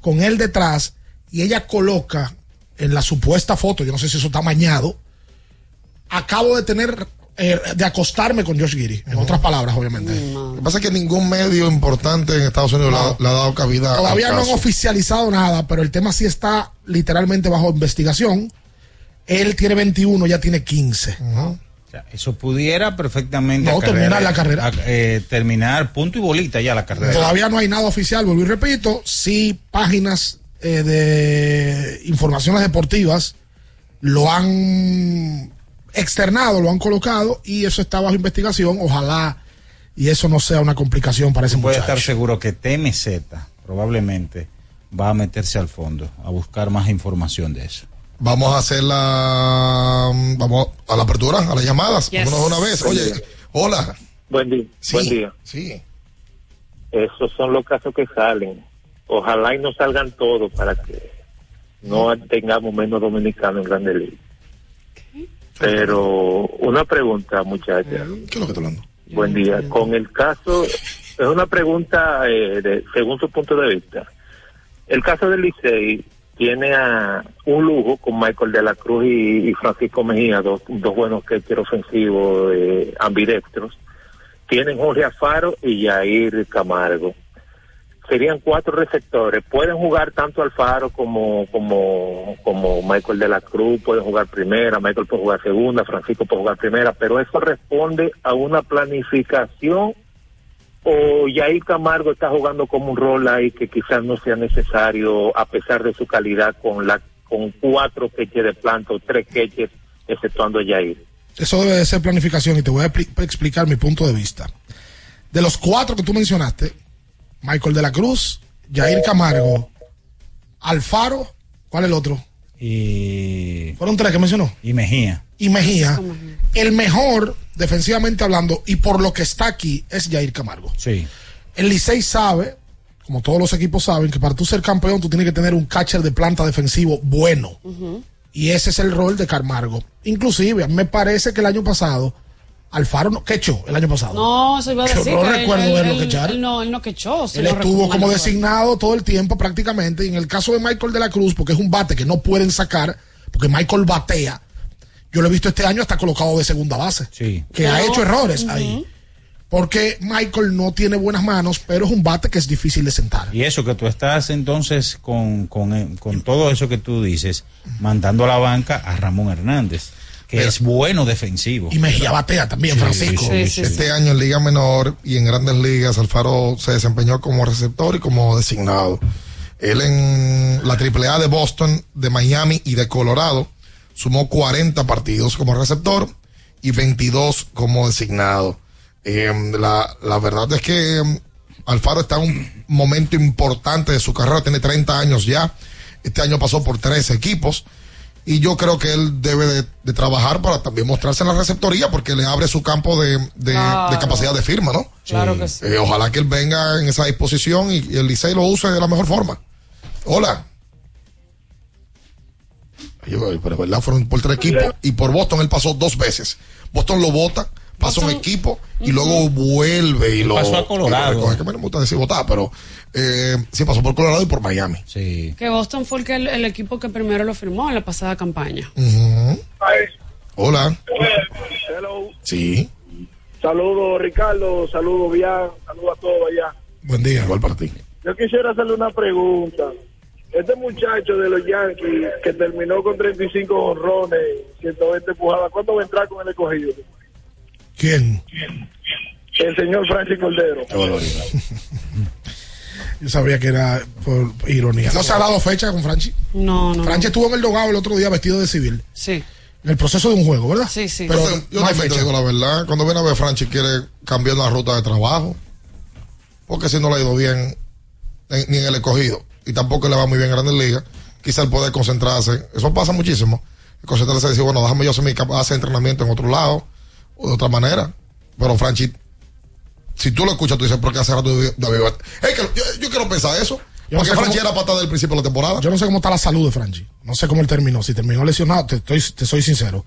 con él detrás y ella coloca en la supuesta foto, yo no sé si eso está mañado, acabo de tener, eh, de acostarme con Josh Giddy, en otras palabras, obviamente. Lo que pasa es que ningún medio importante en Estados Unidos le ha- le, ha dado cabida Todavía al no han oficializado nada, pero el tema sí está literalmente bajo investigación. Él tiene 21, ya tiene 15. O sea, eso pudiera perfectamente No, terminar la carrera. a- eh, terminar punto y bolita ya la carrera. Todavía no hay nada oficial, vuelvo y repito. Sí, páginas eh, de informaciones deportivas lo han externado, lo han colocado y eso está bajo investigación. Ojalá y eso no sea una complicación para ese Puede muchacho. estar seguro que TMZ probablemente va a meterse al fondo a buscar más información de eso. Vamos a hacer la. Vamos a la apertura, a las llamadas. Yes. Una vez. Oye, hola. Buen día. Sí, Buen día. Sí. Esos son los casos que salen. Ojalá y no salgan todos para que no tengamos menos dominicanos en Grande Liga. Pero una pregunta, muchachos. ¿Qué es lo que está hablando? Buen día. Con el caso, es una pregunta eh, de, según su punto de vista. El caso del Licey tiene a un lujo con Michael de la Cruz y, y Francisco Mejía, dos, dos buenos catchers ofensivos eh, ambidextros. Tienen Jorge Afaro y Jair Camargo. Serían cuatro receptores. Pueden jugar tanto Alfaro como, como, como Michael de la Cruz, pueden jugar primera, Michael puede jugar segunda, Francisco puede jugar primera, pero eso responde a una planificación o Yair Camargo está jugando como un rol ahí que quizás no sea necesario a pesar de su calidad con la con cuatro queches de planta o tres queches exceptuando Yair. Eso debe de ser planificación y te voy a expli- explicar mi punto de vista. De los cuatro que tú mencionaste, Michael de la Cruz, Jair Camargo, Alfaro, ¿cuál es el otro? Y, Fueron tres que mencionó. y Mejía. Y Mejía. El mejor, defensivamente hablando, y por lo que está aquí, es Jair Camargo. Sí. El Licey sabe, como todos los equipos saben, que para tú ser campeón tú tienes que tener un catcher de planta defensivo bueno. Y ese es el rol de Camargo. Inclusive, a mí me parece que el año pasado, Alfaro no quechó el año pasado. No, eso iba a Yo decir. no que él- recuerdo él- verlo él- quechar. Él no, él no quechó. Él no estuvo como designado todo el tiempo prácticamente. Y en el caso de Michael de la Cruz, porque es un bate que no pueden sacar, porque Michael batea. Yo lo he visto este año hasta colocado de segunda base. Sí. Que ha No. hecho errores ahí. Porque Michael no tiene buenas manos, pero es un bate que es difícil de sentar. Y eso que tú estás entonces con, con, eh, con todo eso que tú dices, mandando a la banca a Ramón Hernández, que es bueno defensivo. Y Mejía batea también, Francisco. este año en Liga Menor y en Grandes Ligas, Alfaro se desempeñó como receptor y como designado. Él en la AAA de Boston, de Miami y de Colorado sumó 40 partidos como receptor y 22 como designado. Eh, la, la verdad es que eh, Alfaro está en un momento importante de su carrera, tiene 30 años ya. Este año pasó por tres equipos. Y yo creo que él debe de, de trabajar para también mostrarse en la receptoría porque le abre su campo de, de- Claro. de capacidad de firma, ¿no? Claro que sí. Eh, ojalá que él venga en esa disposición y, y el Licey lo use de la mejor forma. Hola. Pero verdad, fueron por tres equipos y por Boston él pasó dos veces. Boston lo vota, pasa un equipo y luego vuelve y lo. pasó a Colorado. recoge, que a mí no me gusta decir votar, pero eh, sí pasó por Colorado y por Miami. Sí. Que Boston fue el, que- el equipo que primero lo firmó en la pasada campaña. Ujú. Hola. Hello. Sí. Saludos Ricardo, saludos Bian, saludos a todos allá. Buen día. Igual para ti. Yo quisiera hacerle una pregunta. Este muchacho de los Yankees que terminó con 35 honrones, 120 empujadas, ¿cuándo va a entrar con el escogido? ¿Quién? El señor Francis Cordero. Yo sabía que era por ironía. ¿No se ha dado fecha con Franchi? No, no. Franchi estuvo en el dogado el otro día vestido de civil. Sí. En el proceso de un juego, ¿verdad? Sí, sí. Pero yo yo no te digo la verdad. Cuando viene a ver Franchi quiere cambiar la ruta de trabajo. Porque si no le ha ido bien en- ni en el escogido. Y tampoco le va muy bien en Grandes Ligas. Quizá él puede concentrarse. Eso pasa muchísimo. Concentrarse y decir, bueno, déjame yo hacer mi hacer entrenamiento en otro lado. O de otra manera. Pero Franchi, si tú lo escuchas, tú dices, ¿por qué hace rato Bat- Hey, que yo, yo quiero pensar eso. Yo no porque sé Franchi cómo- era patada del principio de la temporada. Yo no sé cómo está la salud de Franchi. No sé cómo él terminó. Si terminó lesionado, te, estoy, te soy sincero.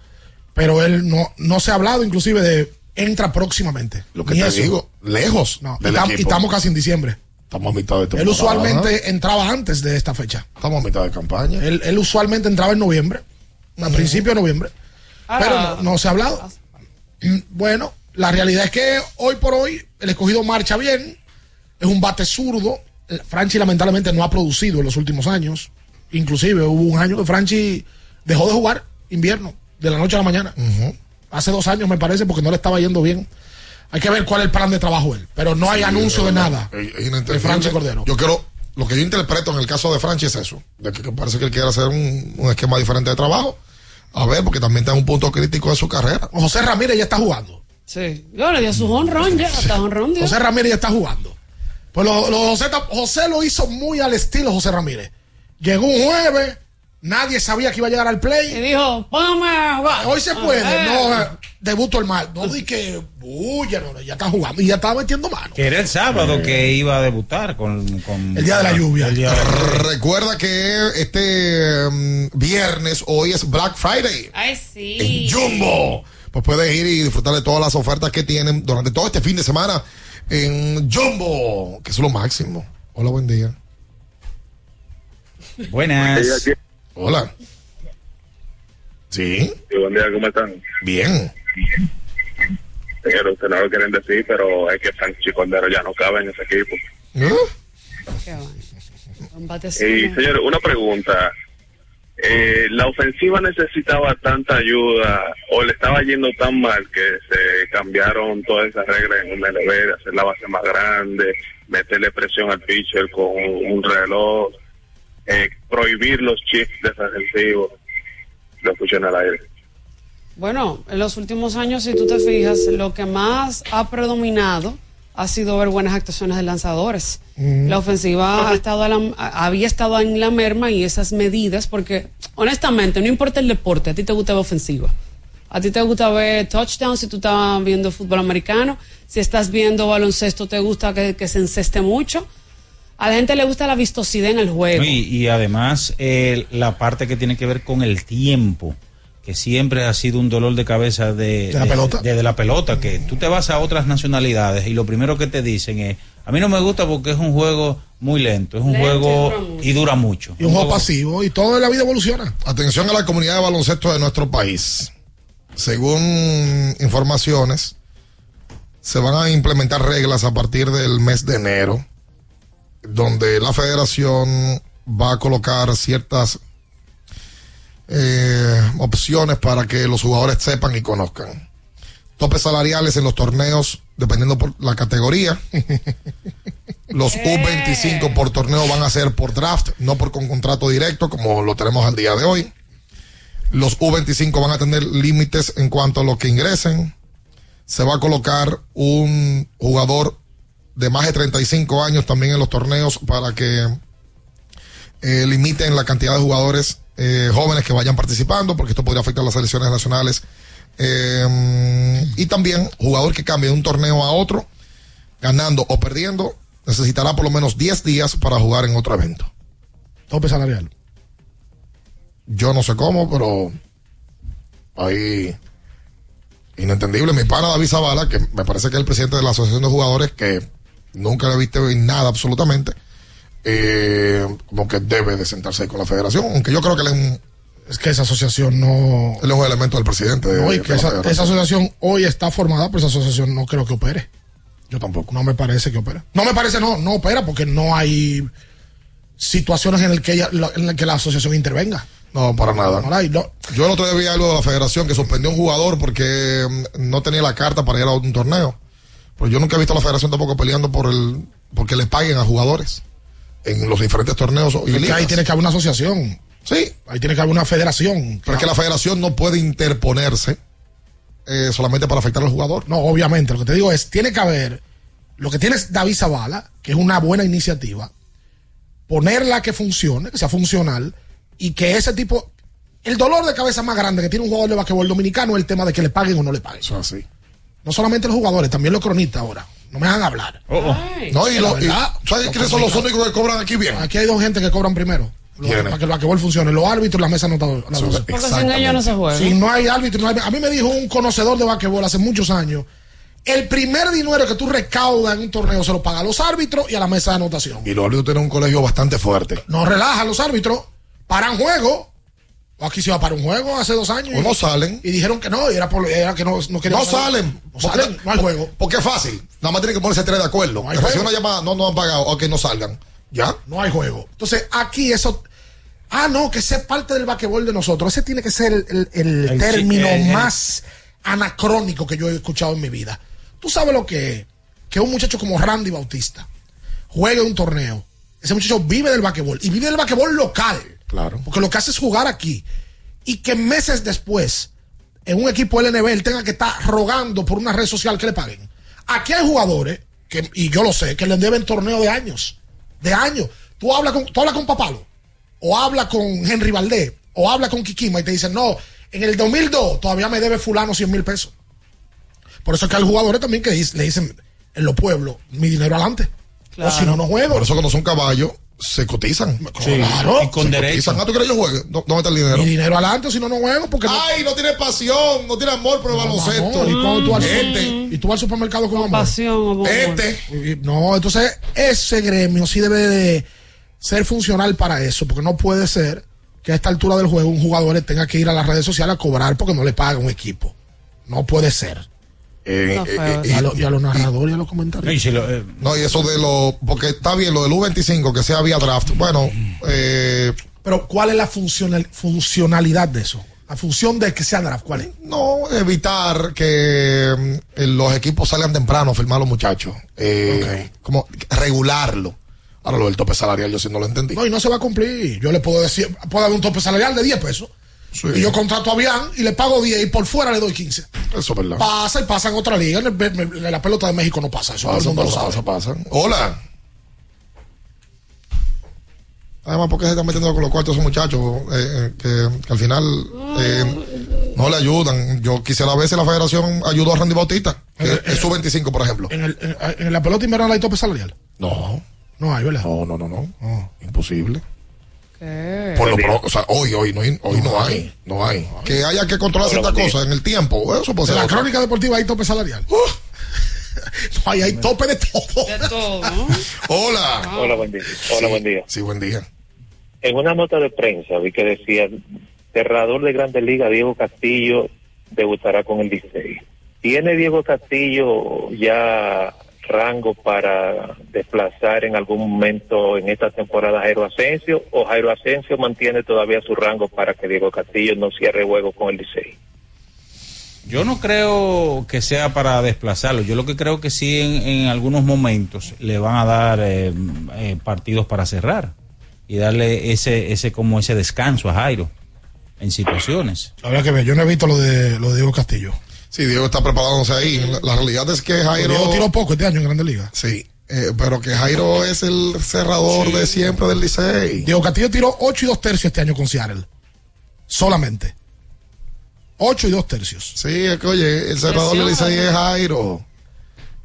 Pero él no, no se ha hablado inclusive de entra próximamente. Lo que Ni te eso. digo, lejos No, y, tam- estamos casi en diciembre. Estamos a mitad de temporada. Él usualmente entraba antes de esta fecha. Estamos a mitad de campaña. Él, él usualmente entraba en noviembre, a principios de noviembre. Ahora- pero no, no se ha hablado. Mm, Bueno, la realidad es que hoy por hoy el escogido marcha bien. Es un bate zurdo. Eh, Franchi lamentablemente no ha producido en los últimos años. Inclusive hubo un año que Franchi dejó de jugar invierno, de la noche a la mañana. Hace dos años me parece porque no le estaba yendo bien. Hay que ver cuál es el plan de trabajo él. Pero no hay Sí, anuncio de nada. Es de. Franchi Cordero. Yo quiero, lo que yo interpreto en el caso de Franchi es eso, de que, que parece que él quiere hacer un, un esquema diferente de trabajo. A ver, porque también está en un punto crítico de su carrera. José Ramírez ya está jugando. Sí. Yo le di su honrón ya, hasta honrón. José Ramírez ya está jugando. Pues lo, lo- José, José lo hizo muy al estilo José Ramírez. Llegó un jueves, Nadie sabía que iba a llegar al play. Y dijo, póngame a jugar. Hoy se puede. No, eh. eh, debuto el mal. No di que, uy, ya, no, ya está jugando y ya estaba metiendo mano. Que era el sábado que iba a debutar con, con- El día de la lluvia. El día de la lluvia. Recuerda que este mm, viernes, hoy es Black Friday. Ay, sí. en Jumbo. Pues puedes ir y disfrutar de todas las ofertas que tienen durante todo este fin de semana en Jumbo, que es lo máximo. Hola, buen día. Buenas. Hola. Sí, Sí, buen día, ¿cómo están? bien. Señor, usted no lo quieren decir, pero es que Sánchez y Cordero ya no caben en ese equipo. Un Y, señor, una pregunta. Eh, ¿La ofensiva necesitaba tanta ayuda o le estaba yendo tan mal que se cambiaron todas esas reglas en un de hacer la base más grande, meterle presión al pitcher con un reloj, eh, prohibir los chips defensivos? Lo escuché en el aire. Bueno, en los últimos años, si tú te fijas, lo que más ha predominado ha sido ver buenas actuaciones de lanzadores. La ofensiva ha estado a la- había estado en la merma y esas medidas, porque honestamente, no importa el deporte, a ti te gusta ver ofensiva. A ti te gusta ver touchdowns si tú estás viendo fútbol americano. Si estás viendo baloncesto, te gusta que, que se enceste mucho. A la gente le gusta la vistosidad en el juego. Y, y además eh, la parte que tiene que ver con el tiempo, que siempre ha sido un dolor de cabeza de, ¿De la pelota? de, de la pelota, que tú te vas a otras nacionalidades y lo primero que te dicen es, a mí no me gusta porque es un juego muy lento, es un Lento juego y dura mucho. Y un juego pasivo y todo en la vida evoluciona. Atención a la comunidad de baloncesto de nuestro país. Según informaciones, se van a implementar reglas a partir del mes de enero, donde la federación va a colocar ciertas eh, opciones para que los jugadores sepan y conozcan. Topes salariales en los torneos, dependiendo por la categoría. Los U25 por torneo van a ser por draft, no por con contrato directo, como lo tenemos al día de hoy. Los U25 van a tener límites en cuanto a lo que ingresen. Se va a colocar un jugador de más de 35 años también en los torneos para que eh, limiten la cantidad de jugadores eh, jóvenes que vayan participando, porque esto podría afectar las selecciones nacionales. Eh, y también jugador que cambie de un torneo a otro, ganando o perdiendo, necesitará por lo menos 10 días para jugar en otro evento. Tope salarial. Yo no sé cómo, pero ahí inentendible. Mi pana David Zavala, que me parece que es el presidente de la Asociación de Jugadores, que nunca le he visto en nada absolutamente, eh, como que debe de sentarse ahí con la federación, aunque yo creo que él es un, Es que esa asociación no. él es un elemento del presidente. de- No, y que esa, asociación hoy está formada, pero esa asociación no creo que opere. Yo tampoco. No me parece que opere. No me parece, no, no opera porque no hay situaciones en las que, ella, en que la asociación intervenga. No, para nada. No. Yo el otro día vi algo de la federación que suspendió a un jugador porque mm, no tenía la carta para ir a un torneo. Pero yo nunca he visto a la federación tampoco peleando por el porque le paguen a jugadores en los diferentes torneos y Es que ligas. ahí tiene que haber una asociación. Sí. Ahí tiene que haber una federación. Pero es que la federación no puede interponerse eh, solamente para afectar al jugador. No, obviamente. Lo que te digo es, tiene que haber, lo que tiene es David Zavala, que es una buena iniciativa, ponerla que funcione, que sea funcional, y que ese tipo, el dolor de cabeza más grande que tiene un jugador de basquetbol dominicano es el tema de que le paguen o no le paguen. Eso es así. No solamente los jugadores, también los cronistas ahora. No me dejan hablar. No, y, La lo- y- ¿sabes quiénes son los únicos que cobran aquí bien? Aquí hay dos gente que cobran primero. Lo- ¿Quiénes? Para que el basquetbol funcione. Los árbitros y la mesa anotadora. Porque sin ellos no se juega. Si no hay árbitro, no hay... A mí me dijo un conocedor de basquetbol hace muchos años, el primer dinero que tú recaudas en un torneo se lo paga a los árbitros y a la mesa de anotación. Y los árbitros tienen un colegio bastante fuerte. No relajan los árbitros, paran juego. Aquí se iba para un juego hace dos años. O no salen. Y dijeron que no, y era, por, era que no, no querían No salen. No salen, no hay juego. Porque es fácil. Nada más tienen que ponerse tres de acuerdo. No juego. una llamada, no, no han pagado, o que no salgan. ¿Ya? No hay juego. Entonces, aquí eso. Ah, no, que es parte del basquetbol de nosotros. Ese tiene que ser el, el- el El término más anacrónico que yo he escuchado en mi vida. Tú sabes lo que es que un muchacho como Randy Bautista juegue un torneo. Ese muchacho vive del basquetbol y vive del basquetbol local. Claro. Porque lo que hace es jugar aquí. Y que meses después, en un equipo LNB, él tenga que estar rogando por una red social que le paguen. Aquí hay jugadores, que, y yo lo sé, que le deben torneo de años. De años. Tú hablas con, tú hablas con Papalo. o habla con Henry Valdés, o habla con Kikima y te dicen, no, en el 2002 todavía me debe fulano 100 mil pesos. Por eso es que hay jugadores también que le dicen en los pueblos, mi dinero adelante. O si no, no juego. Por eso cuando son caballos, se cotizan. Claro. Y con derecho. Ah, ¿tú crees que yo juegue? ¿Dó- ¿Dónde está el dinero? Mi dinero adelante, si no, no juego. Porque no- Ay, no tiene pasión, no tiene amor por el baloncesto. Amor, y cuando tú al, Este. y tú vas al supermercado con amor. Pasión. Este. Y- No, entonces ese gremio sí debe de ser funcional para eso, porque no puede ser que a esta altura del juego un jugador tenga que ir a las redes sociales a cobrar porque no le paga un equipo. No puede ser. Eh, eh, eh, eso. y, a lo- y a los narradores y a los comentarios. No, y eso de lo. Porque está bien, lo del U25, que sea vía draft. Bueno, eh, Pero ¿cuál es la funcional- funcionalidad de eso? La función de que sea draft, ¿cuál es? no evitar que los equipos salgan temprano a firmar a los muchachos. Eh, Como regularlo. Ahora lo del tope salarial, yo sí no lo entendí. No, y no se va a cumplir. Yo le puedo decir, puedo dar un tope salarial de 10 pesos. Y yo contrato a Bian y le pago 10 y por fuera le doy 15. Eso es verdad. Pasa y pasa en otra liga. En, el- en la pelota de México no pasa eso. todo el Pasa, mundo lo pasa, sabe. pasa, pasa. Hola. Además, porque se están metiendo con los cuartos esos muchachos eh, eh, que, que al final eh, no le ayudan. Yo quisiera ver si la federación ayudó a Randy Bautista, que es su 25, por ejemplo. En, el- en- en la pelota invernal hay tope salarial. No. No hay, ¿verdad? No, no, no, no. Imposible. ¿Qué? Por lo pro- o sea, hoy, hoy, no, hay- hoy no hay, no hay. Que haya que controlar ciertas cosas en el tiempo, eso puede En ser. la otra. crónica deportiva hay tope salarial. no, ahí hay tope de todo. De todo. Hola. Hola, buen día. Hola, Sí, buen día. Sí, buen día. En una nota de prensa vi que decía, cerrador de Grandes Ligas, Diego Castillo, debutará con el 16. ¿Tiene Diego Castillo ya rango para desplazar en algún momento en esta temporada a Jairo Asensio o Jairo Asensio mantiene todavía su rango para que Diego Castillo no cierre juego con el 16? Yo no creo que sea para desplazarlo. Yo lo que creo que sí en, en algunos momentos le van a dar eh, eh, partidos para cerrar y darle ese ese como ese descanso a Jairo en situaciones. Habría que ver, yo no he visto lo de, lo de Diego Castillo. Sí, Diego está preparándose ahí. La, la realidad es que Jairo. Diego tiró poco este año en Grandes Ligas. Sí, eh, pero que Jairo es el cerrador de siempre del Licey. Diego Castillo tiró 8 y 2 tercios este año con Seattle. Solamente. 8 y 2 tercios. Sí, es que oye, el cerrador del Licey es Jairo.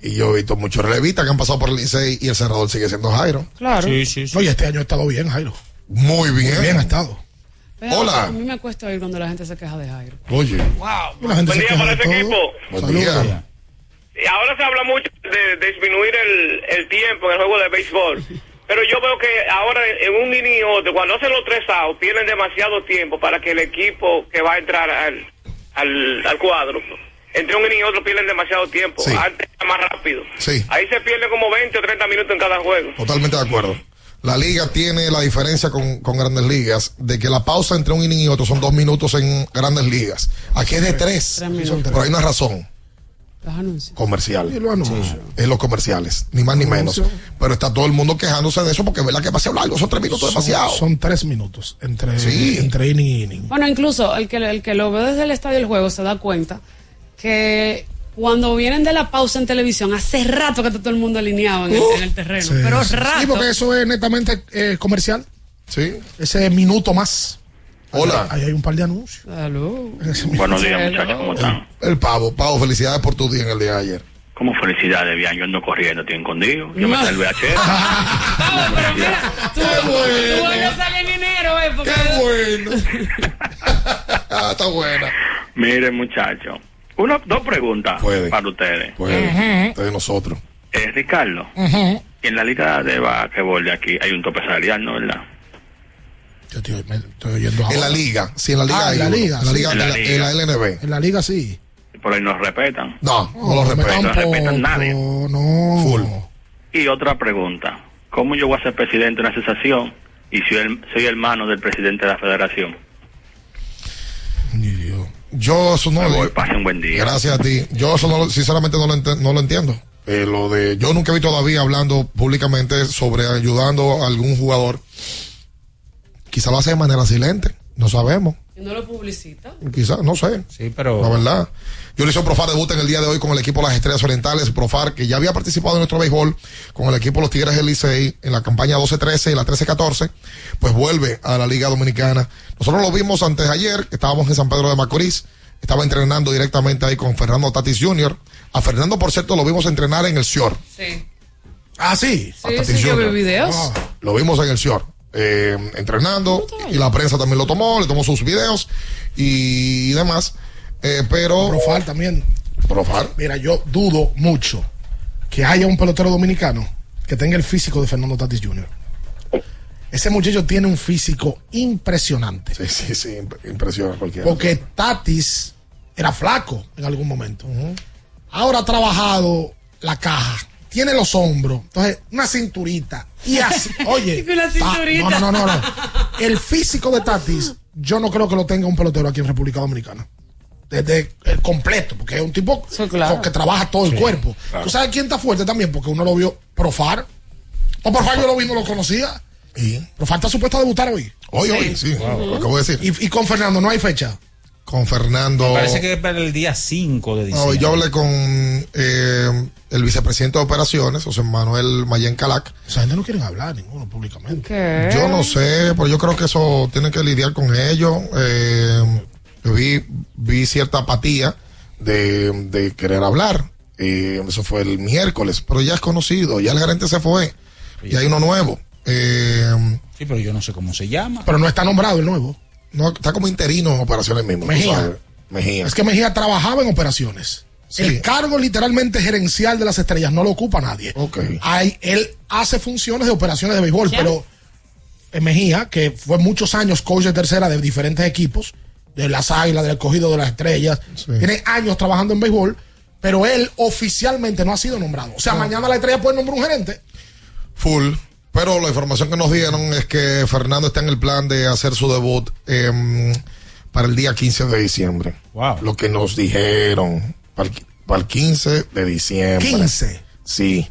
Y yo he visto muchos relevistas que han pasado por el Licey y el cerrador sigue siendo Jairo. Claro. Oye, este año ha estado bien, Jairo. Muy bien. Muy bien ha estado. Pero Hola. A mí me cuesta oír cuando la gente se queja de Jairo. Oye. Wow. La gente se día queja para todo. equipo. Buen Saludos. día. Y ahora se habla mucho de disminuir el, el tiempo en el juego de béisbol. Pero yo veo que ahora en un inning y otro, cuando hacen los tres outs, tienen demasiado tiempo para que el equipo que va a entrar al, al, al cuadro, entre un inning y otro pierden demasiado tiempo. Sí. Antes era más rápido. Sí. Ahí se pierde como 20 o 30 minutos en cada juego. Totalmente de acuerdo. La liga tiene la diferencia con, con grandes ligas de que la pausa entre un inning y otro son dos minutos en grandes ligas. Aquí es de tres. Tres minutos. Pero hay una razón Los anuncios. comercial. Es los comerciales, ni más ni menos. Pero está todo el mundo quejándose de eso porque es verdad que demasiado largo, son tres minutos demasiado. Son, son 3 minutos entre, Sí. entre inning y inning. Bueno, incluso el que, el que lo ve desde el estadio del juego se da cuenta que cuando vienen de la pausa en televisión, hace rato que está todo el mundo alineado en, el, en el terreno. Sí, pero sí. rato. Sí, porque eso es netamente eh, comercial. Sí. Ese minuto más. Hola. Ahí hay un par de anuncios. Salud. Buenos días, muchachos, ¿cómo están? El pavo, pavo, felicidades por tu día en el día de ayer. Como felicidades, bien, yo ando corriendo, estoy escondido. Yo me salvé a Chef. Vamos, pero mira, tú, tú vuelves a salir en enero, ¿eh? Porque bueno. Ah, está buena. Miren, muchachos, una, dos preguntas Puede. para ustedes. Pues, de nosotros. Eh, Ricardo, en la liga de basquetbol de aquí hay un tope salarial, ¿no verdad? Yo estoy, me estoy oyendo En la liga, sí, en la liga. Ah, en la liga, En la sí. liga, En la en la, liga. en la LNB. En la liga sí. Por ahí nos respetan. No, no lo me respeto. No respetan nadie. No. Full. Y otra pregunta, ¿cómo yo voy a ser presidente de una asociación y soy, el- soy hermano del presidente de la federación? Yo eso no lo buen día. Gracias a ti. Yo eso no sinceramente no lo, no lo entiendo. Eh, lo de yo nunca visto todavía hablando públicamente sobre ayudando a algún jugador. Quizá lo hace de manera silente, no sabemos. Y no lo publicita. Quizás, no sé. Sí, pero. La verdad. Yulison Profar debuta en el día de hoy con el equipo de las Estrellas Orientales. Profar, que ya había participado en nuestro béisbol con el equipo de los Tigres del Licey en la campaña 12-13 y la 13-14, pues vuelve a la Liga Dominicana. Nosotros lo vimos antes de ayer, que estábamos en San Pedro de Macorís. Estaba entrenando directamente ahí con Fernando Tatis Jr. A Fernando, por cierto, lo vimos entrenar en el SIOR. Sí. Ah, sí. Sí, sí, yo vi videos. Ah, lo vimos en el SIOR. Eh, entrenando y la prensa también lo tomó, le tomó sus videos y demás. Eh, pero. Profar también. Profar. Mira, yo dudo mucho que haya un pelotero dominicano que tenga el físico de Fernando Tatis Jr. Ese muchacho tiene un físico impresionante. Sí, sí, sí, imp- impresiona a cualquiera. Porque Tatis era flaco en algún momento. Ahora ha trabajado la caja, tiene los hombros, entonces una cinturita. Y así, oye. Ta- no, no, no, no. El físico de Tatis, yo no creo que lo tenga un pelotero aquí en República Dominicana. Desde el completo, porque es un tipo claro. que trabaja todo el cuerpo. claro. ¿Tú sabes quién está fuerte también? Porque uno lo vio Profar. O Profar yo lo vi, no lo conocía. ¿Y? Profar está supuesto a debutar hoy. Hoy, hoy, sí, lo acabo de decir. Y, y con Fernando no hay fecha. Con Fernando. Me parece que es para el día 5 de No, diciembre. yo hablé con eh, el vicepresidente de operaciones, José Manuel Mayen Calac. Esa gente no quieren hablar ninguno públicamente. ¿Qué? Yo no sé, pero yo creo que eso tienen que lidiar con ellos. Eh, yo vi, vi cierta apatía de, de querer hablar. Eh, eso fue el miércoles, pero ya es conocido, ya el gerente se fue, y hay uno nuevo. Eh, Sí, pero yo no sé cómo se llama. Pero no está nombrado el nuevo. No, está como interino en operaciones mismo. Mejía. Es que Mejía trabajaba en operaciones. Sí. El cargo literalmente gerencial de las estrellas no lo ocupa nadie. Ok. Hay, él hace funciones de operaciones de béisbol, ¿Quién? pero en Mejía, que fue muchos años coach de tercera de diferentes equipos, de las águilas, del escogido de las estrellas, Sí. tiene años trabajando en béisbol, pero él oficialmente no ha sido nombrado. O sea, mañana la estrella puede nombrar un gerente. Full. Pero la información que nos dieron es que Fernando está en el plan de hacer su debut em, para el día 15 de diciembre. Wow. Lo que nos dijeron para el, para el 15 de diciembre. 15. Sí.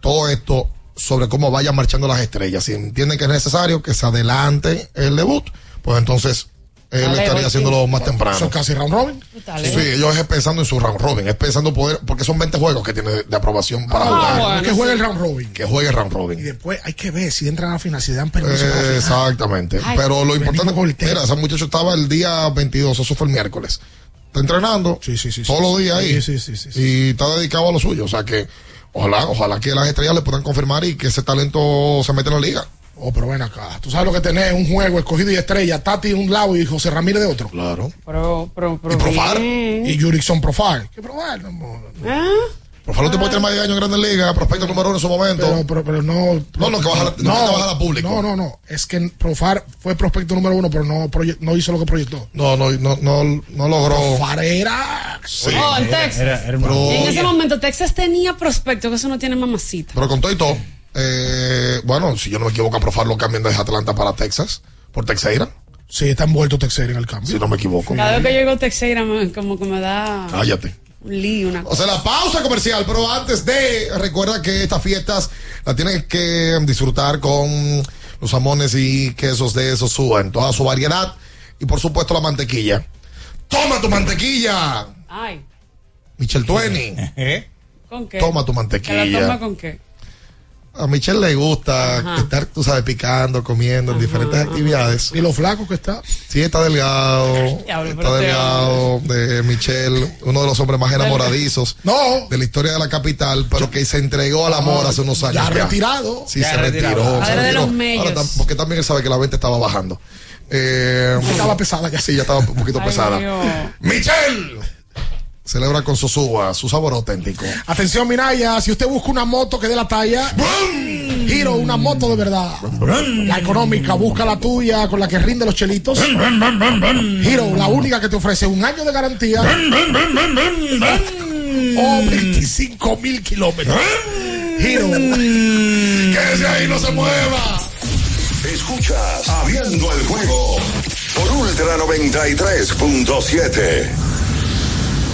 Todo esto sobre cómo vayan marchando las estrellas. Si entienden que es necesario que se adelante el debut, pues entonces él Dale, estaría haciéndolo más temprano. Son casi round robin. Dale. Sí, ellos es pensando en su round robin, es pensando poder, porque son 20 juegos que tiene de, de aprobación para Ah, jugar. bueno, que juegue sí. el round robin. Que juegue round Y robin. después hay que ver si entran a la final, si dan permiso. para Eh, exactamente. Ay, Pero lo importante el tema. mira, ese muchacho estaba el día 22, eso fue el miércoles. Está entrenando Sí, sí, sí, todos sí, los sí. días ahí. Sí, sí, sí, sí, sí. Y está dedicado a lo suyo. O sea que ojalá, ojalá que las estrellas le puedan confirmar y que ese talento se meta en la liga. Oh, pero ven acá. Tú sabes lo que tenés, un juego escogido y estrella, Tati de un lado y José Ramírez de otro. Claro. Pero, pero, pero Y Profar. bien. Y Jurickson Profar. ¿Qué Profar? No, no, no. ¿Ah? Por favor, te puede tener más de años en Grandes Ligas, prospecto número uno en su momento. Pero, pero, pero no. No, no, que baja la- no, que baja la público. No, no, no. Es que Profar fue prospecto número uno, pero no, proye- no hizo lo que proyectó. no, no, no, no, no logró. Profar era. Sí. Oh, en Texas. Era, era una- Pero- en ese momento Texas tenía prospecto, que eso no tiene mamacita. Pero con todo y todo, eh, bueno, si yo no me equivoco, a Profar lo cambian desde Atlanta para Texas, por Texeira, Sí, está envuelto Texera en el cambio. si no me equivoco. Cada vez que yo llego a Texeira, como que me da Cállate. un lío, una O sea, la pausa comercial, pero antes de, recuerda que estas fiestas las tienes que disfrutar con los jamones y quesos de Sosúa en toda su variedad y por supuesto la mantequilla. Toma tu mantequilla, Ay, Michelle Twenty. ¿Eh? ¿con qué? Toma tu ¿Que mantequilla. la toma con qué? A Michelle le gusta Ajá. estar, tú sabes, picando, comiendo en diferentes actividades. Y lo flaco que está. Sí, está delgado. Pero está delgado. De Michelle, uno de los hombres más enamoradizos No. de la historia de la capital, pero que se entregó al amor hace unos años. Ya retirado. Sí, Ya se retirado. retiró. Se de retiró. los. Ahora, porque también él sabe que la venta estaba bajando. Eh, Estaba pesada ya. sí, ya estaba un poquito Ay, pesada. Dios. ¡Michelle! Celebra con Sosúa su sabor auténtico. Atención, Minaya, si usted busca una moto que dé la talla, Giro, una moto de verdad. La económica, busca la tuya con la que rinde los chelitos. Giro, la única que te ofrece un año de garantía o 25 mil kilómetros. Giro. ¡Quédese ahí, no se mueva! Escuchas Abriendo el juego por Ultra 93.7.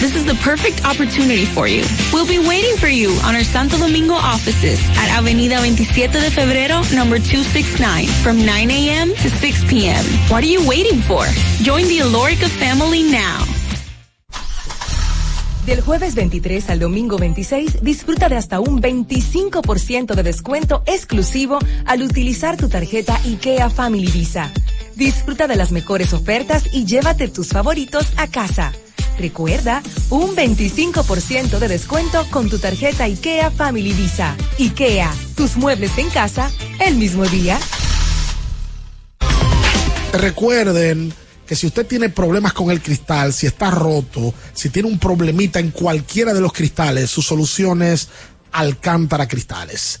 This is the perfect opportunity for you. We'll be waiting for you on our Santo Domingo offices at Avenida 27 de Febrero, number 269, from 9 a.m. to 6 p.m. What are you waiting for? Join the Alorica family now. Del jueves 23 al domingo 26, disfruta de hasta un 25% de descuento exclusivo al utilizar tu tarjeta IKEA Family Visa. Disfruta de las mejores ofertas y llévate tus favoritos a casa. Recuerda, un 25% de descuento con tu tarjeta IKEA Family Visa. IKEA, tus muebles en casa el mismo día. Recuerden que si usted tiene problemas con el cristal, si está roto, si tiene un problemita en cualquiera de los cristales, su solución es Alcántara Cristales.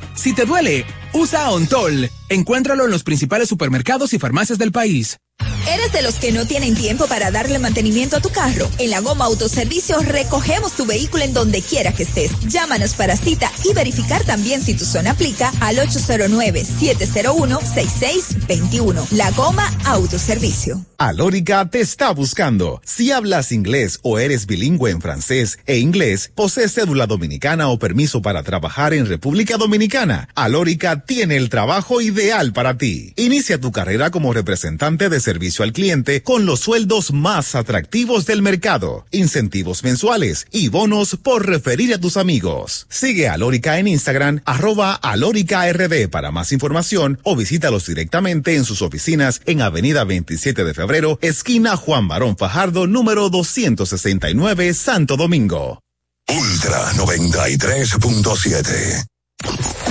Si te duele, usa Ontol. Encuéntralo en los principales supermercados y farmacias del país. ¿Eres de los que no tienen tiempo para darle mantenimiento a tu carro? En la Goma Autoservicio recogemos tu vehículo en donde quiera que estés. Llámanos para cita y verificar también si tu zona aplica al 809-701-6621. La Goma Autoservicio. Alórica te está buscando. Si hablas inglés o eres bilingüe en francés e inglés, posees cédula dominicana o permiso para trabajar en República Dominicana, Alórica tiene el trabajo ideal para ti. Inicia tu carrera como representante de servicio al cliente con los sueldos más atractivos del mercado, incentivos mensuales y bonos por referir a tus amigos. Sigue a Alórica en Instagram, arroba alóricard para más información o visítalos directamente en sus oficinas en Avenida 27 de Febrero, esquina Juan Barón Fajardo, número 269, Santo Domingo. Ultra 93.7.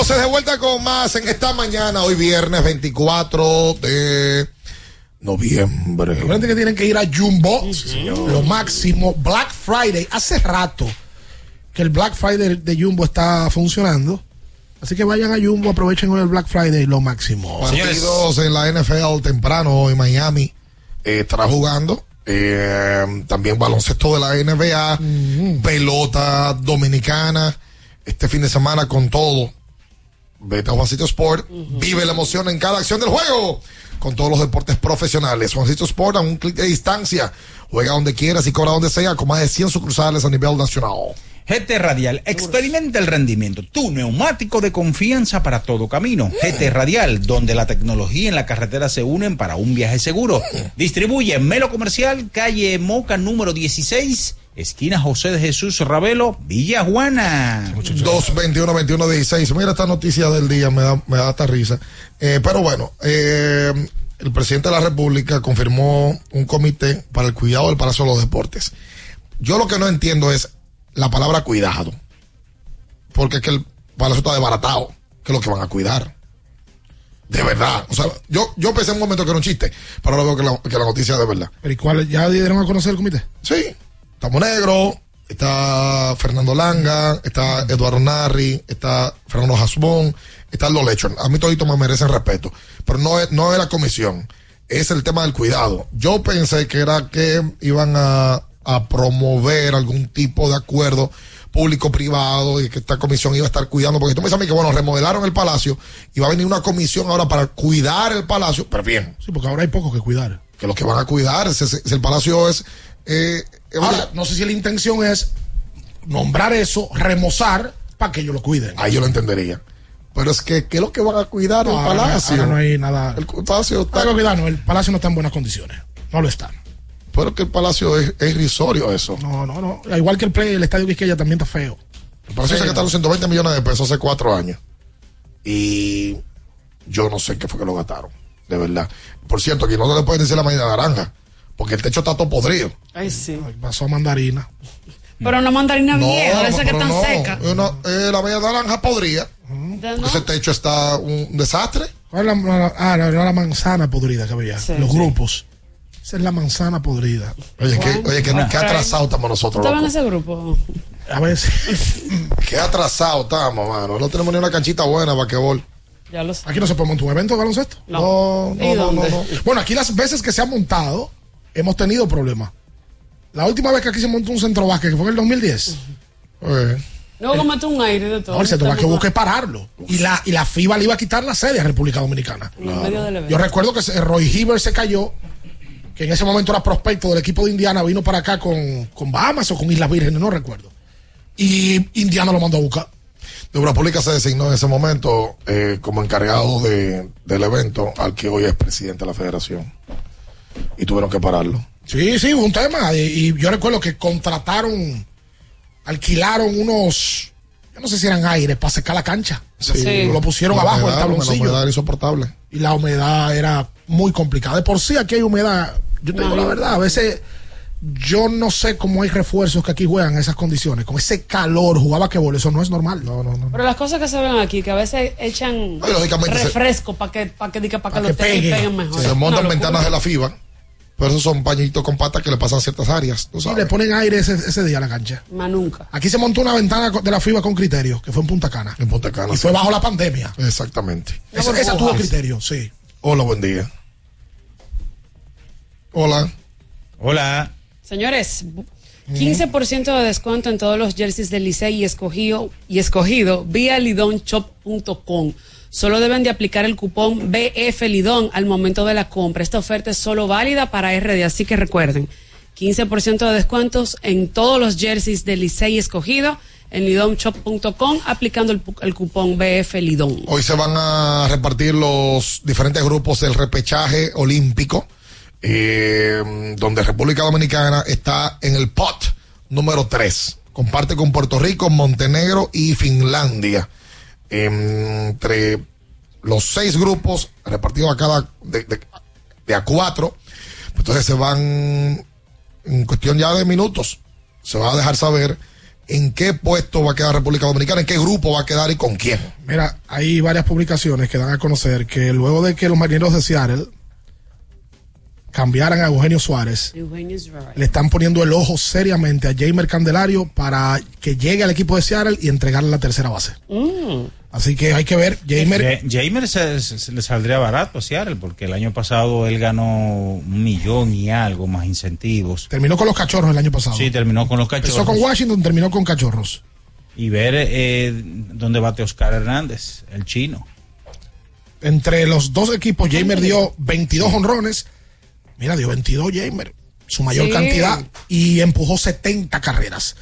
Entonces de vuelta con más en esta mañana, hoy viernes 24 de noviembre. Recuerden que tienen que ir a Jumbo, lo máximo, Black Friday. Hace rato que el Black Friday de Jumbo está funcionando. Así que vayan a Jumbo, aprovechen hoy el Black Friday, lo máximo. Partidos en la NFL temprano en Miami eh, estará jugando. Eh, también baloncesto de la NBA, pelota dominicana. Este fin de semana con todo. Vete a Juancito Sport, vive la emoción en cada acción del juego con todos los deportes profesionales. Juancito Sport a un clic de distancia. Juega donde quieras y cobra donde sea con más de 100 sucursales a nivel nacional. GT Radial, experimenta el rendimiento, tu neumático de confianza para todo camino. GT Radial, donde la tecnología y la carretera se unen para un viaje seguro. Distribuye en Melo Comercial, calle Moca número 16, esquina José de Jesús Ravelo, Villa Juana. 221 21 16 Mira esta noticia del día, me da, me da hasta risa. Eh, pero bueno, eh, el presidente de la República confirmó un comité para el cuidado del Palacio de los Deportes. Yo lo que no entiendo es la palabra cuidado. Porque es que el Palacio está desbaratado. Que es lo que van a cuidar. De verdad. O sea, yo, yo pensé en un momento que era un chiste, pero ahora veo que la, que la noticia es de verdad. ¿Pero y cuál? ¿Ya dieron a conocer el comité? Sí. Estamos Negro, está Fernando Langa, está Eduardo Narri, está Fernando Jasbón, está Aldo Lechon. A mí toditos me merecen respeto. Pero no es, no es la comisión, es el tema del cuidado. Yo pensé que era que iban a, a promover algún tipo de acuerdo público-privado y que esta comisión iba a estar cuidando, porque tú me dices a mí que, bueno, remodelaron el palacio y va a venir una comisión ahora para cuidar el palacio, pero bien. Sí, porque ahora hay poco que cuidar. Que lo que van a cuidar, si, si el palacio es... Eh, Ahora, no sé si la intención es nombrar eso, remozar, para que ellos lo cuiden. Ahí yo lo entendería. Pero es que, ¿qué es lo que van a cuidar No, el ahora- palacio? ahora no hay nada. El palacio está... Cuidar, no, el palacio no está en buenas condiciones. No lo está. Pero que el palacio es, es irrisorio eso. No, no, no. Igual que el, play, el estadio Quisqueya también está feo. El palacio se gastaron 120 millones de pesos hace cuatro años. Y yo no sé qué fue que lo gastaron. De verdad. Por cierto, aquí no se le puede decir la medida naranja. Porque el techo está todo podrido. Ay, sí. Pasó a mandarina. Pero una mandarina vieja, de esa que no. seca. Una- eh, la media naranja. ¿no? Porque ese techo está un desastre. ¿Cuál es la, la- ah, no, no, la manzana podrida que había. Sí. Los grupos. Esa es la manzana podrida. Oye, que, oye, que, qué atrasado estamos nosotros. ¿Estaban en ese grupo? A veces. Qué atrasado estamos, mano. No tenemos ni una canchita buena para que vol. Aquí no se puede montar un evento de baloncesto. No, no, ¿Y no, dónde? no, no. Bueno, aquí las veces que se ha montado, hemos tenido problemas. La última vez que aquí se montó un centro básquet, que fue en el 2010. Luego comete un aire de todo. No, el centro básquet hubo que pararlo. Y la, y la FIBA le iba a quitar la sede a República Dominicana. Yo recuerdo que Roy Hibbert se cayó que en ese momento era prospecto del equipo de Indiana, vino para acá con, con Bahamas o con Islas Vírgenes, no recuerdo. Y Indiana lo mandó a buscar. Débora Pública se designó en ese momento eh, como encargado de, del evento al que hoy es presidente de la federación. Y tuvieron que pararlo. Sí, sí, hubo un tema. Y, y yo recuerdo que contrataron, alquilaron unos, yo no sé si eran aires para secar la cancha. Sí. Lo pusieron La abajo del humedad, La tabloncillo. humedad era insoportable. y la humedad era muy complicada. De por sí aquí hay humedad. Yo te digo la verdad, a veces yo no sé cómo hay refuerzos que aquí juegan en esas condiciones. Con ese calor, jugaba que eso no es normal. No, no, no. Pero las cosas que se ven aquí, que a veces echan refresco para que, para que, diga, para que, Pa' que pegue. peguen mejor. Se montan ventanas de la FIBA, pero esos son pañitos con patas que le pasan a ciertas áreas. ¿tú Y le ponen aire ese, ese día a la cancha. Más nunca. Aquí se montó una ventana de la FIBA con criterio, que fue en Punta Cana. En Punta Cana. Y fue bajo la pandemia. Exactamente. Esa, esa tuvo criterio, sí. Hola, buen día. Hola. Hola. Señores, 15% de descuento en todos los jerseys del Licey y escogido, y escogido vía lidonshop.com. Solo deben de aplicar el cupón BF Lidón al momento de la compra. Esta oferta es solo válida para RD, así que recuerden, 15% de descuentos en todos los jerseys del Licey y escogido en lidonshop.com aplicando el, el cupón BF Lidón. Hoy se van a repartir los diferentes grupos del repechaje olímpico, eh, donde República Dominicana está en el pot número 3. Comparte con Puerto Rico, Montenegro y Finlandia. Entre los seis grupos, repartidos a cada de, de- a cuatro, entonces se van en cuestión ya de minutos. Se va a dejar saber en qué puesto va a quedar República Dominicana, en qué grupo va a quedar y con quién. Mira, hay varias publicaciones que dan a conocer que luego de que los marineros de Seattle cambiaran a Eugenio Suárez, le están poniendo el ojo seriamente a Jamer Candelario para que llegue al equipo de Seattle y entregarle la tercera base. Mm. Así que hay que ver, Jamer, Ja- Jamer se, se- se le saldría barato a Seattle porque el año pasado él ganó un millón y algo más incentivos. terminó con los cachorros el año pasado. Sí, terminó con los cachorros. Empezó con Washington, terminó con cachorros. Y ver eh, dónde bate Oscar Hernández, el chino. Entre los dos equipos, Jamer dio 22 honrones. Mira, dio 22 Jamer, su mayor Sí. cantidad, y empujó 70 carreras.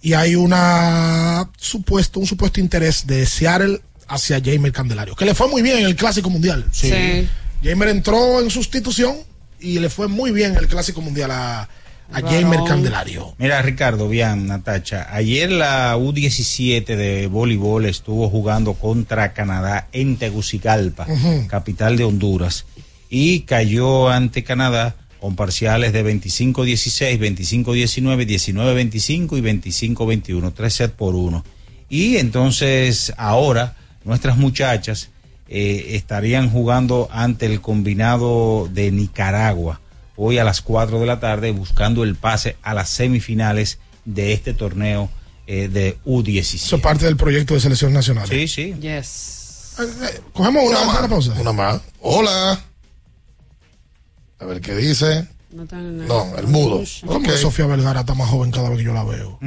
Y hay una supuesto, un supuesto interés de Seattle hacia Jamer Candelario, que le fue muy bien en el Clásico Mundial. Sí. Jamer entró en sustitución y le fue muy bien en el Clásico Mundial a. Jamer Candelario. Mira, Ricardo, bien, Natacha. Ayer la U17 de voleibol estuvo jugando contra Canadá en Tegucigalpa, capital de Honduras, y cayó ante Canadá con parciales de 25-16, 25-19, 19-25 y 25-21, tres sets por uno. Y entonces ahora nuestras muchachas eh, estarían jugando ante el combinado de Nicaragua hoy a las 4 de la tarde buscando el pase a las semifinales de este torneo eh, de U17. Eso es parte del proyecto de selección nacional. Sí, sí. Yes. Cogemos una, Una más, pausa. Una más. Hola. A ver qué dice. No, el mudo. ¿Cómo Ok. que Sofía Vergara está más joven cada vez que yo la veo?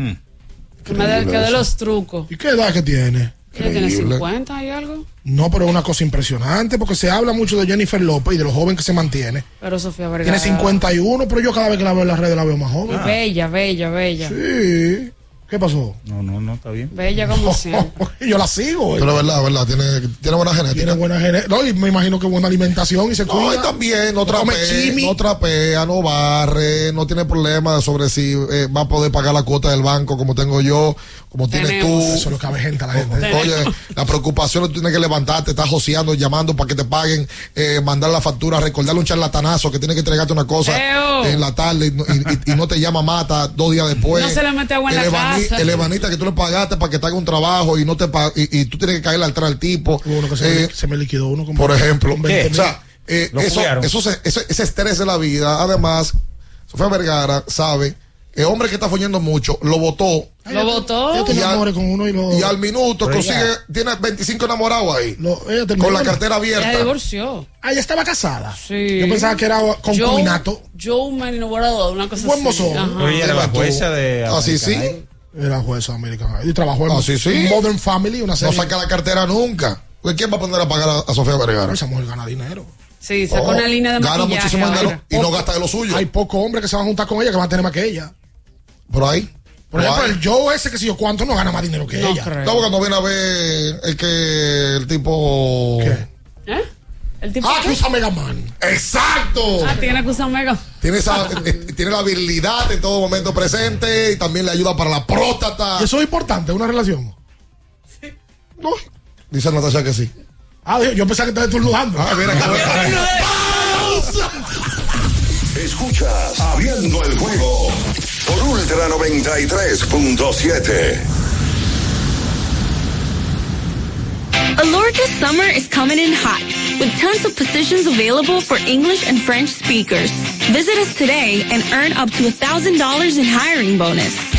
Que me de, que de los trucos. ¿Y qué edad que tiene? ¿Ella tiene 50 y algo? No, pero es una cosa impresionante porque se habla mucho de Jennifer López y de lo joven que se mantiene. Pero Sofía Vergara. Tiene 51, pero yo cada vez que la veo en las redes la veo más joven. Bella, bella, bella. Sí. ¿Qué pasó? No, no, no, está bien. Bella como siempre. yo la sigo. Pero verdad, verdad, tiene, tiene buena genética. Tiene buena genética. No, y me imagino que buena alimentación y se No, cuida. y también no trapea, no trapea, no barre, no tiene problema sobre si eh, va a poder pagar la cuota del banco como tengo yo, como tienes tú. Eso es lo que avejenta a la gente. Oye, la preocupación tú tienes que levantarte, estás joseando, llamando para que te paguen, eh, mandar la factura, recordarle un charlatanazo que tiene que entregarte una cosa Eo. en la tarde y, no- y- y- y no te llama mata dos días después. No se le mete agua en la casa. El ebanista que tú le pagaste para que te haga un trabajo y no te pa- y, y tú tienes que caerle al al tipo. Uno que se, me, Eh, se me liquidó uno como por ejemplo, con 20 o sea, eh, eso, eso se- ese, ese estrés de la vida, además, Sofía Vergara sabe, el hombre que está follando mucho, lo votó Lo votó. Y al- enamoré con uno y lo. y al minuto Pero consigue, ella- tiene 25 enamorados ahí, lo- ella terminó con la cartera Ella abierta. divorció. Ah, ella estaba casada. Sí. Yo pensaba que era concubinato. Yo, yo me enamorado de una cosa Buen así. Pero ella era la jueza de. Ah, sí. Era jueza americana. Y trabajó en Ah, sí, sí. Modern Family, una No serie. saca la cartera nunca. Pues ¿quién va a poner a pagar a, a Sofía Vergara? Esa mujer gana dinero. Sí, saca Oh, una línea de gana muchísimo dinero y no gasta de lo suyo. Hay pocos hombres que se van a juntar con ella que van a tener más que ella. Por ahí. Por ejemplo, ahí. el Joe ese que si yo cuánto no gana más dinero que ella. No, porque no viene a ver el que el tipo. ¿Eh? El tipo Ah, qué? que usa Mega Man. ¡Exacto! Ah, tiene que usar mega. Tiene, esa, eh, tiene la habilidad en todo momento presente y también le ayuda para la próstata. Y eso es importante, una relación. No. Dice Natasha que sí. Ah, yo- yo pensaba que estaba estornudando. Ah, mira que Escuchas Abriendo el juego por Ultra 93.7. Alorca summer is coming in hot, with tons of positions available for English and French speakers. Visit us today and earn up to $1,000 in hiring bonus.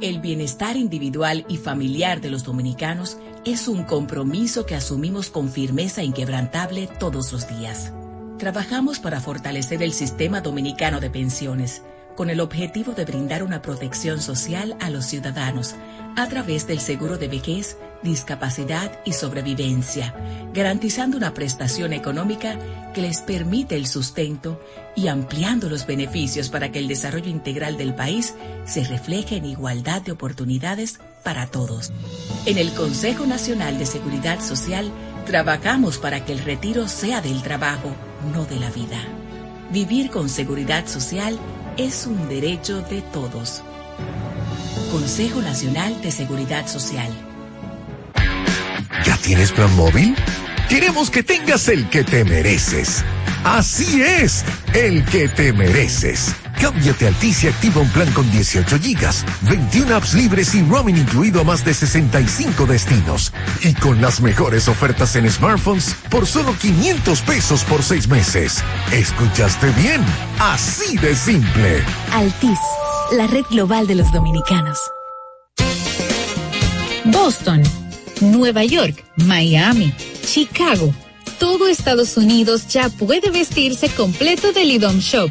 El bienestar individual y familiar de los dominicanos es un compromiso que asumimos con firmeza inquebrantable todos los días. Trabajamos para fortalecer el sistema dominicano de pensiones con el objetivo de brindar una protección social a los ciudadanos a través del seguro de vejez, discapacidad y sobrevivencia, garantizando una prestación económica que les permite el sustento y ampliando los beneficios para que el desarrollo integral del país se refleje en igualdad de oportunidades para todos. En el Consejo Nacional de Seguridad Social trabajamos para que el retiro sea del trabajo, no de la vida. Vivir con seguridad social es un derecho de todos. Consejo Nacional de Seguridad Social. ¿Ya tienes plan móvil? Queremos que tengas el que te mereces. Así es, el que te mereces. Cámbiate a Altis y activa un plan con 18 gigas, 21 apps libres y roaming incluido a más de 65 destinos. Y con las mejores ofertas en smartphones por solo 500 pesos por 6 meses. ¿Escuchaste bien? Así de simple. Altis, la red global de los dominicanos. Boston, Nueva York, Miami, Chicago. Todo Estados Unidos ya puede vestirse completo del IDOM Shop.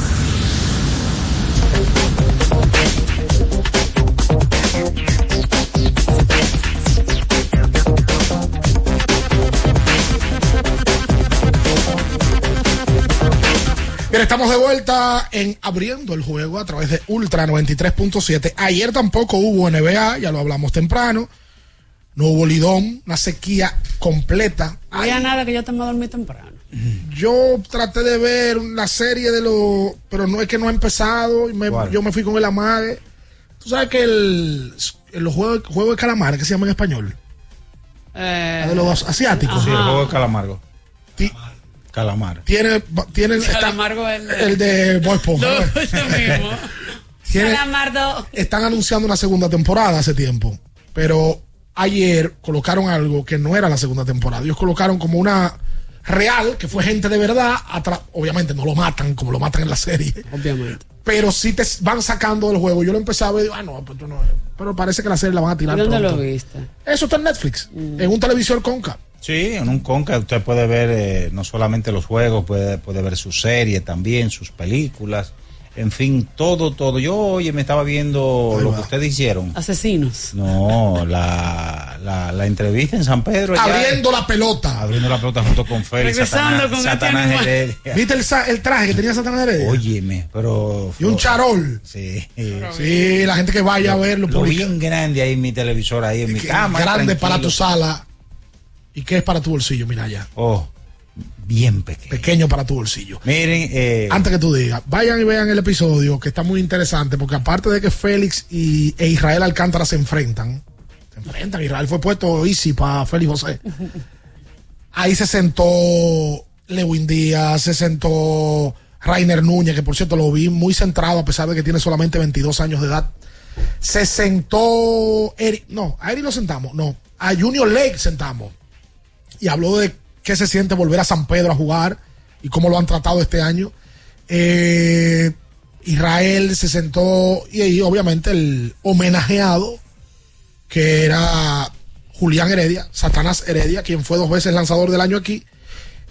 estamos de vuelta en abriendo el juego a través de Ultra 93.7. Ayer tampoco hubo NBA, ya lo hablamos temprano. No hubo lidón, una sequía completa. No había nada que yo te me dormí temprano. Yo traté de ver la serie de los. Pero no es que no ha empezado. y yo me fui con el amague. Tú sabes que el, el juegos de calamar, que se llama en español. Eh, La de los asiáticos. Sí, el juego de calamargo. Ti- Calamar. Tiene, tiene está- Calamargo el, el de Boy Esponja. No, mismo. Tiene- Calamardo. están anunciando una segunda temporada hace tiempo, pero ayer colocaron algo que no era la segunda temporada. Ellos colocaron como una real, que fue gente de verdad. atra- Obviamente no lo matan como lo matan en la serie, Obviamente. pero sí te van sacando del juego. Yo lo empezaba y digo, ah, no, pues tú no. Pero parece que la serie la van a ¿Y tirar dónde pronto. lo viste? Eso está en Netflix, en un televisor Conca. Sí, en un Conca usted puede ver eh, no solamente los juegos, puede, puede ver su serie también, sus películas, en fin, todo, todo. Yo, oye, me estaba viendo lo que ustedes hicieron. Asesinos. No, la, la, la entrevista en San Pedro. allá. Abriendo la pelota. Abriendo la pelota junto con Félix. Regresando Satanás, con Satanás. Heredia. ¿Viste el, sa- el traje que tenía Satanás Heredia? Óyeme, pero... Y un charol. Sí. Sí, la gente que vaya a verlo. Lo publica- bien grande ahí en mi televisor, ahí en mi que cama. grande tranquilo. para tu sala. ¿Y qué es para tu bolsillo? Mira ya. Oh, bien pequeño. Pequeño para tu bolsillo. Miren, eh, Antes que tú digas, vayan y vean el episodio que está muy interesante porque aparte de que Félix y, e Israel Alcántara se enfrentan, se enfrentan, Israel fue puesto easy para Félix José. Ahí se sentó Lewin Díaz, se sentó Rainer Núñez, que por cierto lo vi muy centrado a pesar de que tiene solamente 22 años de edad. Se sentó Eri, no, a Eri lo sentamos, no, a Junior Lake sentamos y habló de qué se siente volver a San Pedro a jugar y cómo lo han tratado este año. Eh, Israel se sentó y, ahí obviamente el homenajeado que era Julián Heredia, Satanás Heredia, quien fue dos veces lanzador del año aquí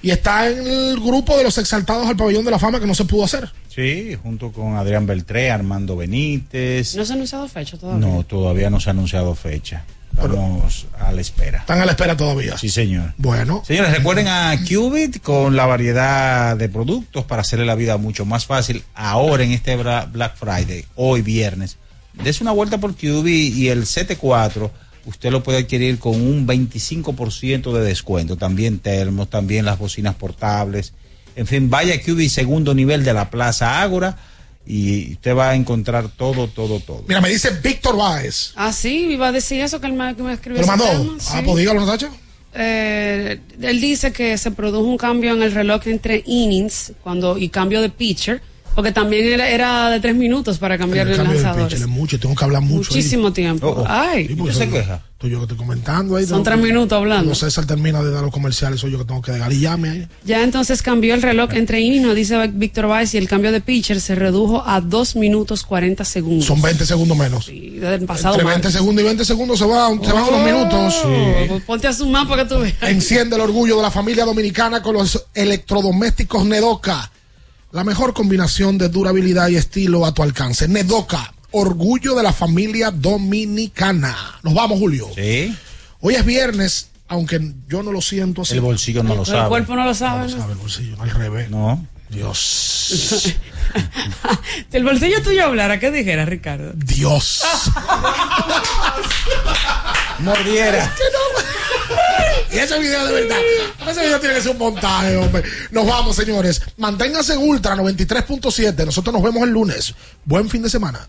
y está en el grupo de los exaltados al pabellón de la fama que no se pudo hacer. sí, junto con Adrián Beltré, Armando Benítez. No se ha anunciado fecha todavía. No, todavía no se ha anunciado fecha. Estamos a la espera. Están a la espera todavía. Sí, señor. Bueno, Señores, recuerden a Qubit con la variedad de productos para hacerle la vida mucho más fácil ahora en este Black Friday, hoy viernes. Des una vuelta por Qubit y el CT4 usted lo puede adquirir con un 25% de descuento. También termos, también las bocinas portables. En fin, vaya a Qubit segundo nivel de la Plaza Ágora y usted va a encontrar todo, todo, todo. mira, me dice Víctor Báez. Ah, sí, iba a decir eso que él me, que me escribió. ¿Te lo mandó? tema, Ah, sí. pues dígalo, Natacha. Eh, él dice que se produjo un cambio en el reloj entre innings cuando y cambio de pitcher, porque también era, era de tres minutos para cambiar El pitcher es mucho, tengo que hablar mucho. ahí. Muchísimo tiempo. Oh, oh. Ay, Sí, porque ¿Usted soy- se queja? Estoy yo que estoy comentando ahí. Son tres que- minutos hablando. No César termina de dar los comerciales, soy yo que tengo que dejar. Y llame ahí. ya entonces cambió el reloj entre nos dice Víctor Valls, y el cambio de pitcher se redujo a dos minutos 40 segundos. Son 20 segundos menos. Y desde el pasado Entre martes. 20 segundos y 20 segundos se van, se van unos minutos. Oh, pues ponte a sumar para que tú veas. Enciende el orgullo de la familia dominicana con los electrodomésticos Nedoca. La mejor combinación de durabilidad y estilo a tu alcance. Nedoca, orgullo de la familia dominicana. Nos vamos, Julio. Sí. Hoy es viernes, aunque yo no lo siento así. El bolsillo no lo Pero el sabe. cuerpo no lo sabe. No lo sabe el bolsillo, no al revés. No. Dios. El bolsillo tuyo hablara, ¿qué dijera, Ricardo? Dios. Mordiera. y ese video de verdad. Ese video tiene que ser un montaje, hombre. Nos vamos, señores. Manténganse Ultra 93.7. Nosotros nos vemos el lunes. Buen fin de semana.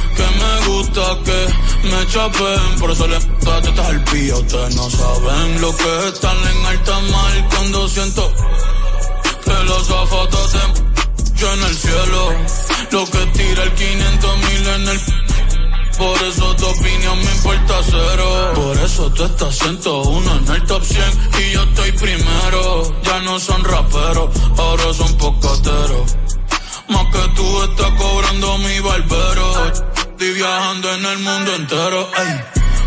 que me gusta que me chapen. Por eso le da tetas al pía. Ustedes no saben lo que es estar en alta mar cuando siento que los zapatos te yo en el cielo. Lo que tira el 500 mil en el por eso tu opinión me importa cero. Por eso tú estás 101 en el top 100 y yo estoy primero. Ya no son raperos, ahora son pocateros. Más que tú estás cobrando mi barbero. Estoy viajando en el mundo entero. ey.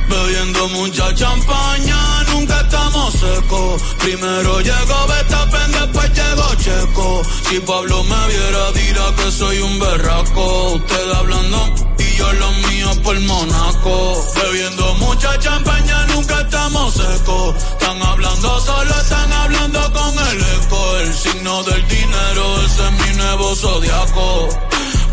Bebiendo mucha champaña, nunca estamos secos. Primero llegó Betapen, después llegó Checo. Si Pablo me viera, dirá que soy un berraco. Usted hablando y yo lo mío por Monaco. Bebiendo mucha champaña, nunca estamos secos. Están hablando solo, están hablando con el eco. El signo del dinero, ese es mi nuevo zodiaco.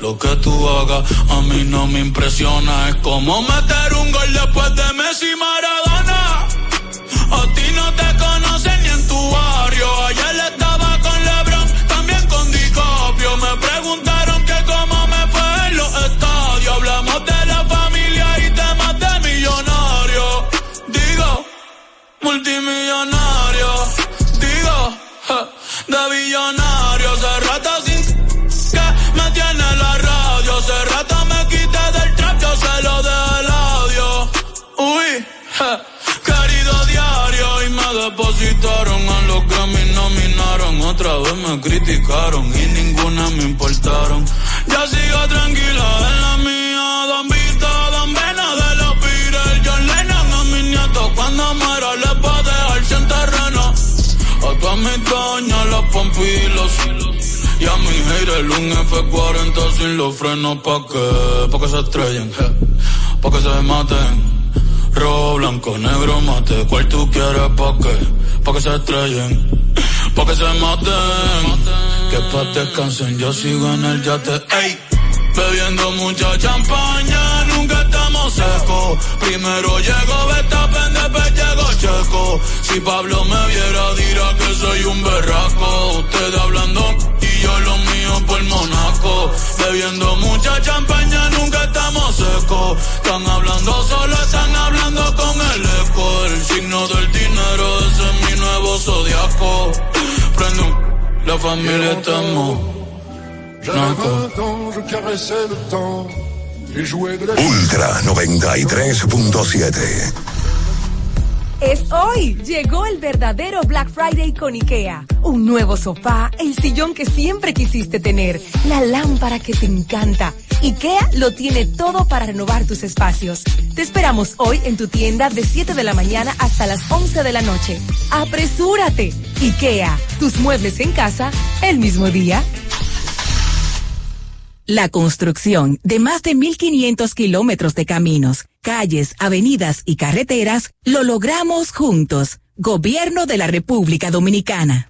Lo que tú hagas a mí no me impresiona. Es como meter un gol después de Messi Maradona. A ti no te conocen ni en tu barrio. Ayer estaba con LeBron, también con DiCaprio. Me preguntaron que cómo me fue en los estadios. Hablamos de la familia y temas de millonarios. Digo, multimillonario. Digo, ja, de billonario. querido diario. Y me depositaron a los que me nominaron. Otra vez me criticaron y ninguna me importaron. Ya sigo tranquila en la mía. Don Vito, Don Vena de los Beatles. John Lennon a mis nietos. Cuando muera les voy a dejar sin terreno. A todas mis doñas, los pompilos. Y a mi haters un F40 sin los frenos pa' que, pa' que se estrellen, je, pa' que se maten. Rojo, blanco, negro, mate, cuál tú quieres pa' que, pa' que se estrellen, pa' que se maten. Que pa' descansen, yo sigo en el yate, ey. Bebiendo mucha champaña, nunca estamos secos. Primero llegó Betapen, después llegó Checo. Si Pablo me viera, dirá que soy un berraco. Ustedes hablando y yo lo mío por Monaco. Bebiendo mucha champaña, nunca estamos secos. Están hablando solo, están hablando con el eco. El signo del dinero, ese es mi nuevo zodiaco. Prende un, la familia estamos. J'avais 20 ans, je caressais le temps et jouais de la vie. Ultra 93.7. Es hoy. Llegó el verdadero Black Friday con IKEA. Un nuevo sofá, el sillón que siempre quisiste tener, la lámpara que te encanta. IKEA lo tiene todo para renovar tus espacios. Te esperamos hoy en tu tienda de 7 de la mañana hasta las 11 de la noche. ¡Apresúrate! IKEA, tus muebles en casa el mismo día. La construcción de más de 1.500 kilómetros de caminos, calles, avenidas y carreteras lo logramos juntos. Gobierno de la República Dominicana.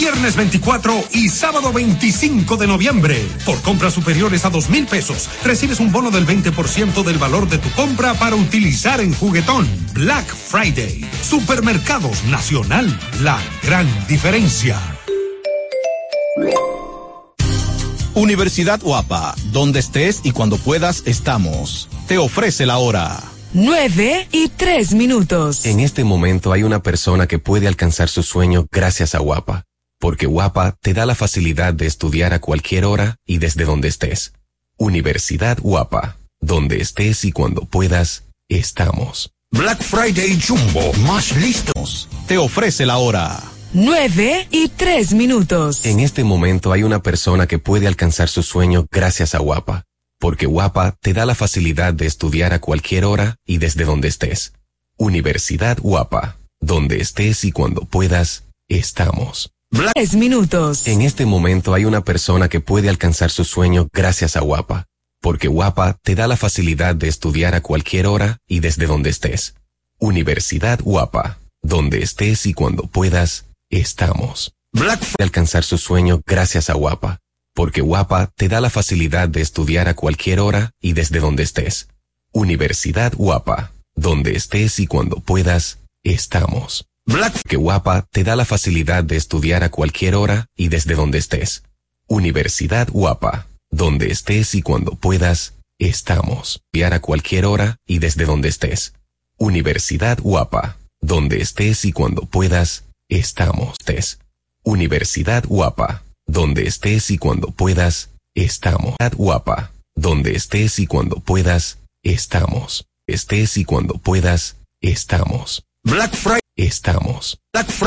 Viernes 24 y sábado 25 de noviembre. Por compras superiores a dos mil pesos, recibes un bono del 20% del valor de tu compra para utilizar en juguetón. Black Friday. Supermercados Nacional. La gran diferencia. Universidad Guapa. Donde estés y cuando puedas, estamos. Te ofrece la hora. 9 y 3 minutos. En este momento hay una persona que puede alcanzar su sueño gracias a Guapa porque Guapa te da la facilidad de estudiar a cualquier hora y desde donde estés. Universidad Guapa, donde estés y cuando puedas, estamos. Black Friday Jumbo, más listos. Te ofrece la hora. 9 y 3 minutos. En este momento hay una persona que puede alcanzar su sueño gracias a Guapa, porque Guapa te da la facilidad de estudiar a cualquier hora y desde donde estés. Universidad Guapa, donde estés y cuando puedas, estamos. 10 minutos. En este momento hay una persona que puede alcanzar su sueño gracias a Guapa, porque Guapa te da la facilidad de estudiar a cualquier hora y desde donde estés. Universidad Guapa, donde estés y cuando puedas, estamos. Black alcanzar su sueño gracias a Guapa, porque Guapa te da la facilidad de estudiar a cualquier hora y desde donde estés. Universidad Guapa, donde estés y cuando puedas, estamos. Black que Guapa te da la facilidad de estudiar a cualquier hora y desde donde estés. Universidad Guapa, donde estés y cuando puedas, estamos. Estudiar a cualquier hora y desde donde estés. Universidad Guapa, donde estés y cuando puedas, estamos. Estés. Universidad Guapa, donde estés y cuando puedas, estamos. Guapa, donde estés y cuando puedas, estamos. Estés y cuando puedas, estamos. Estamos.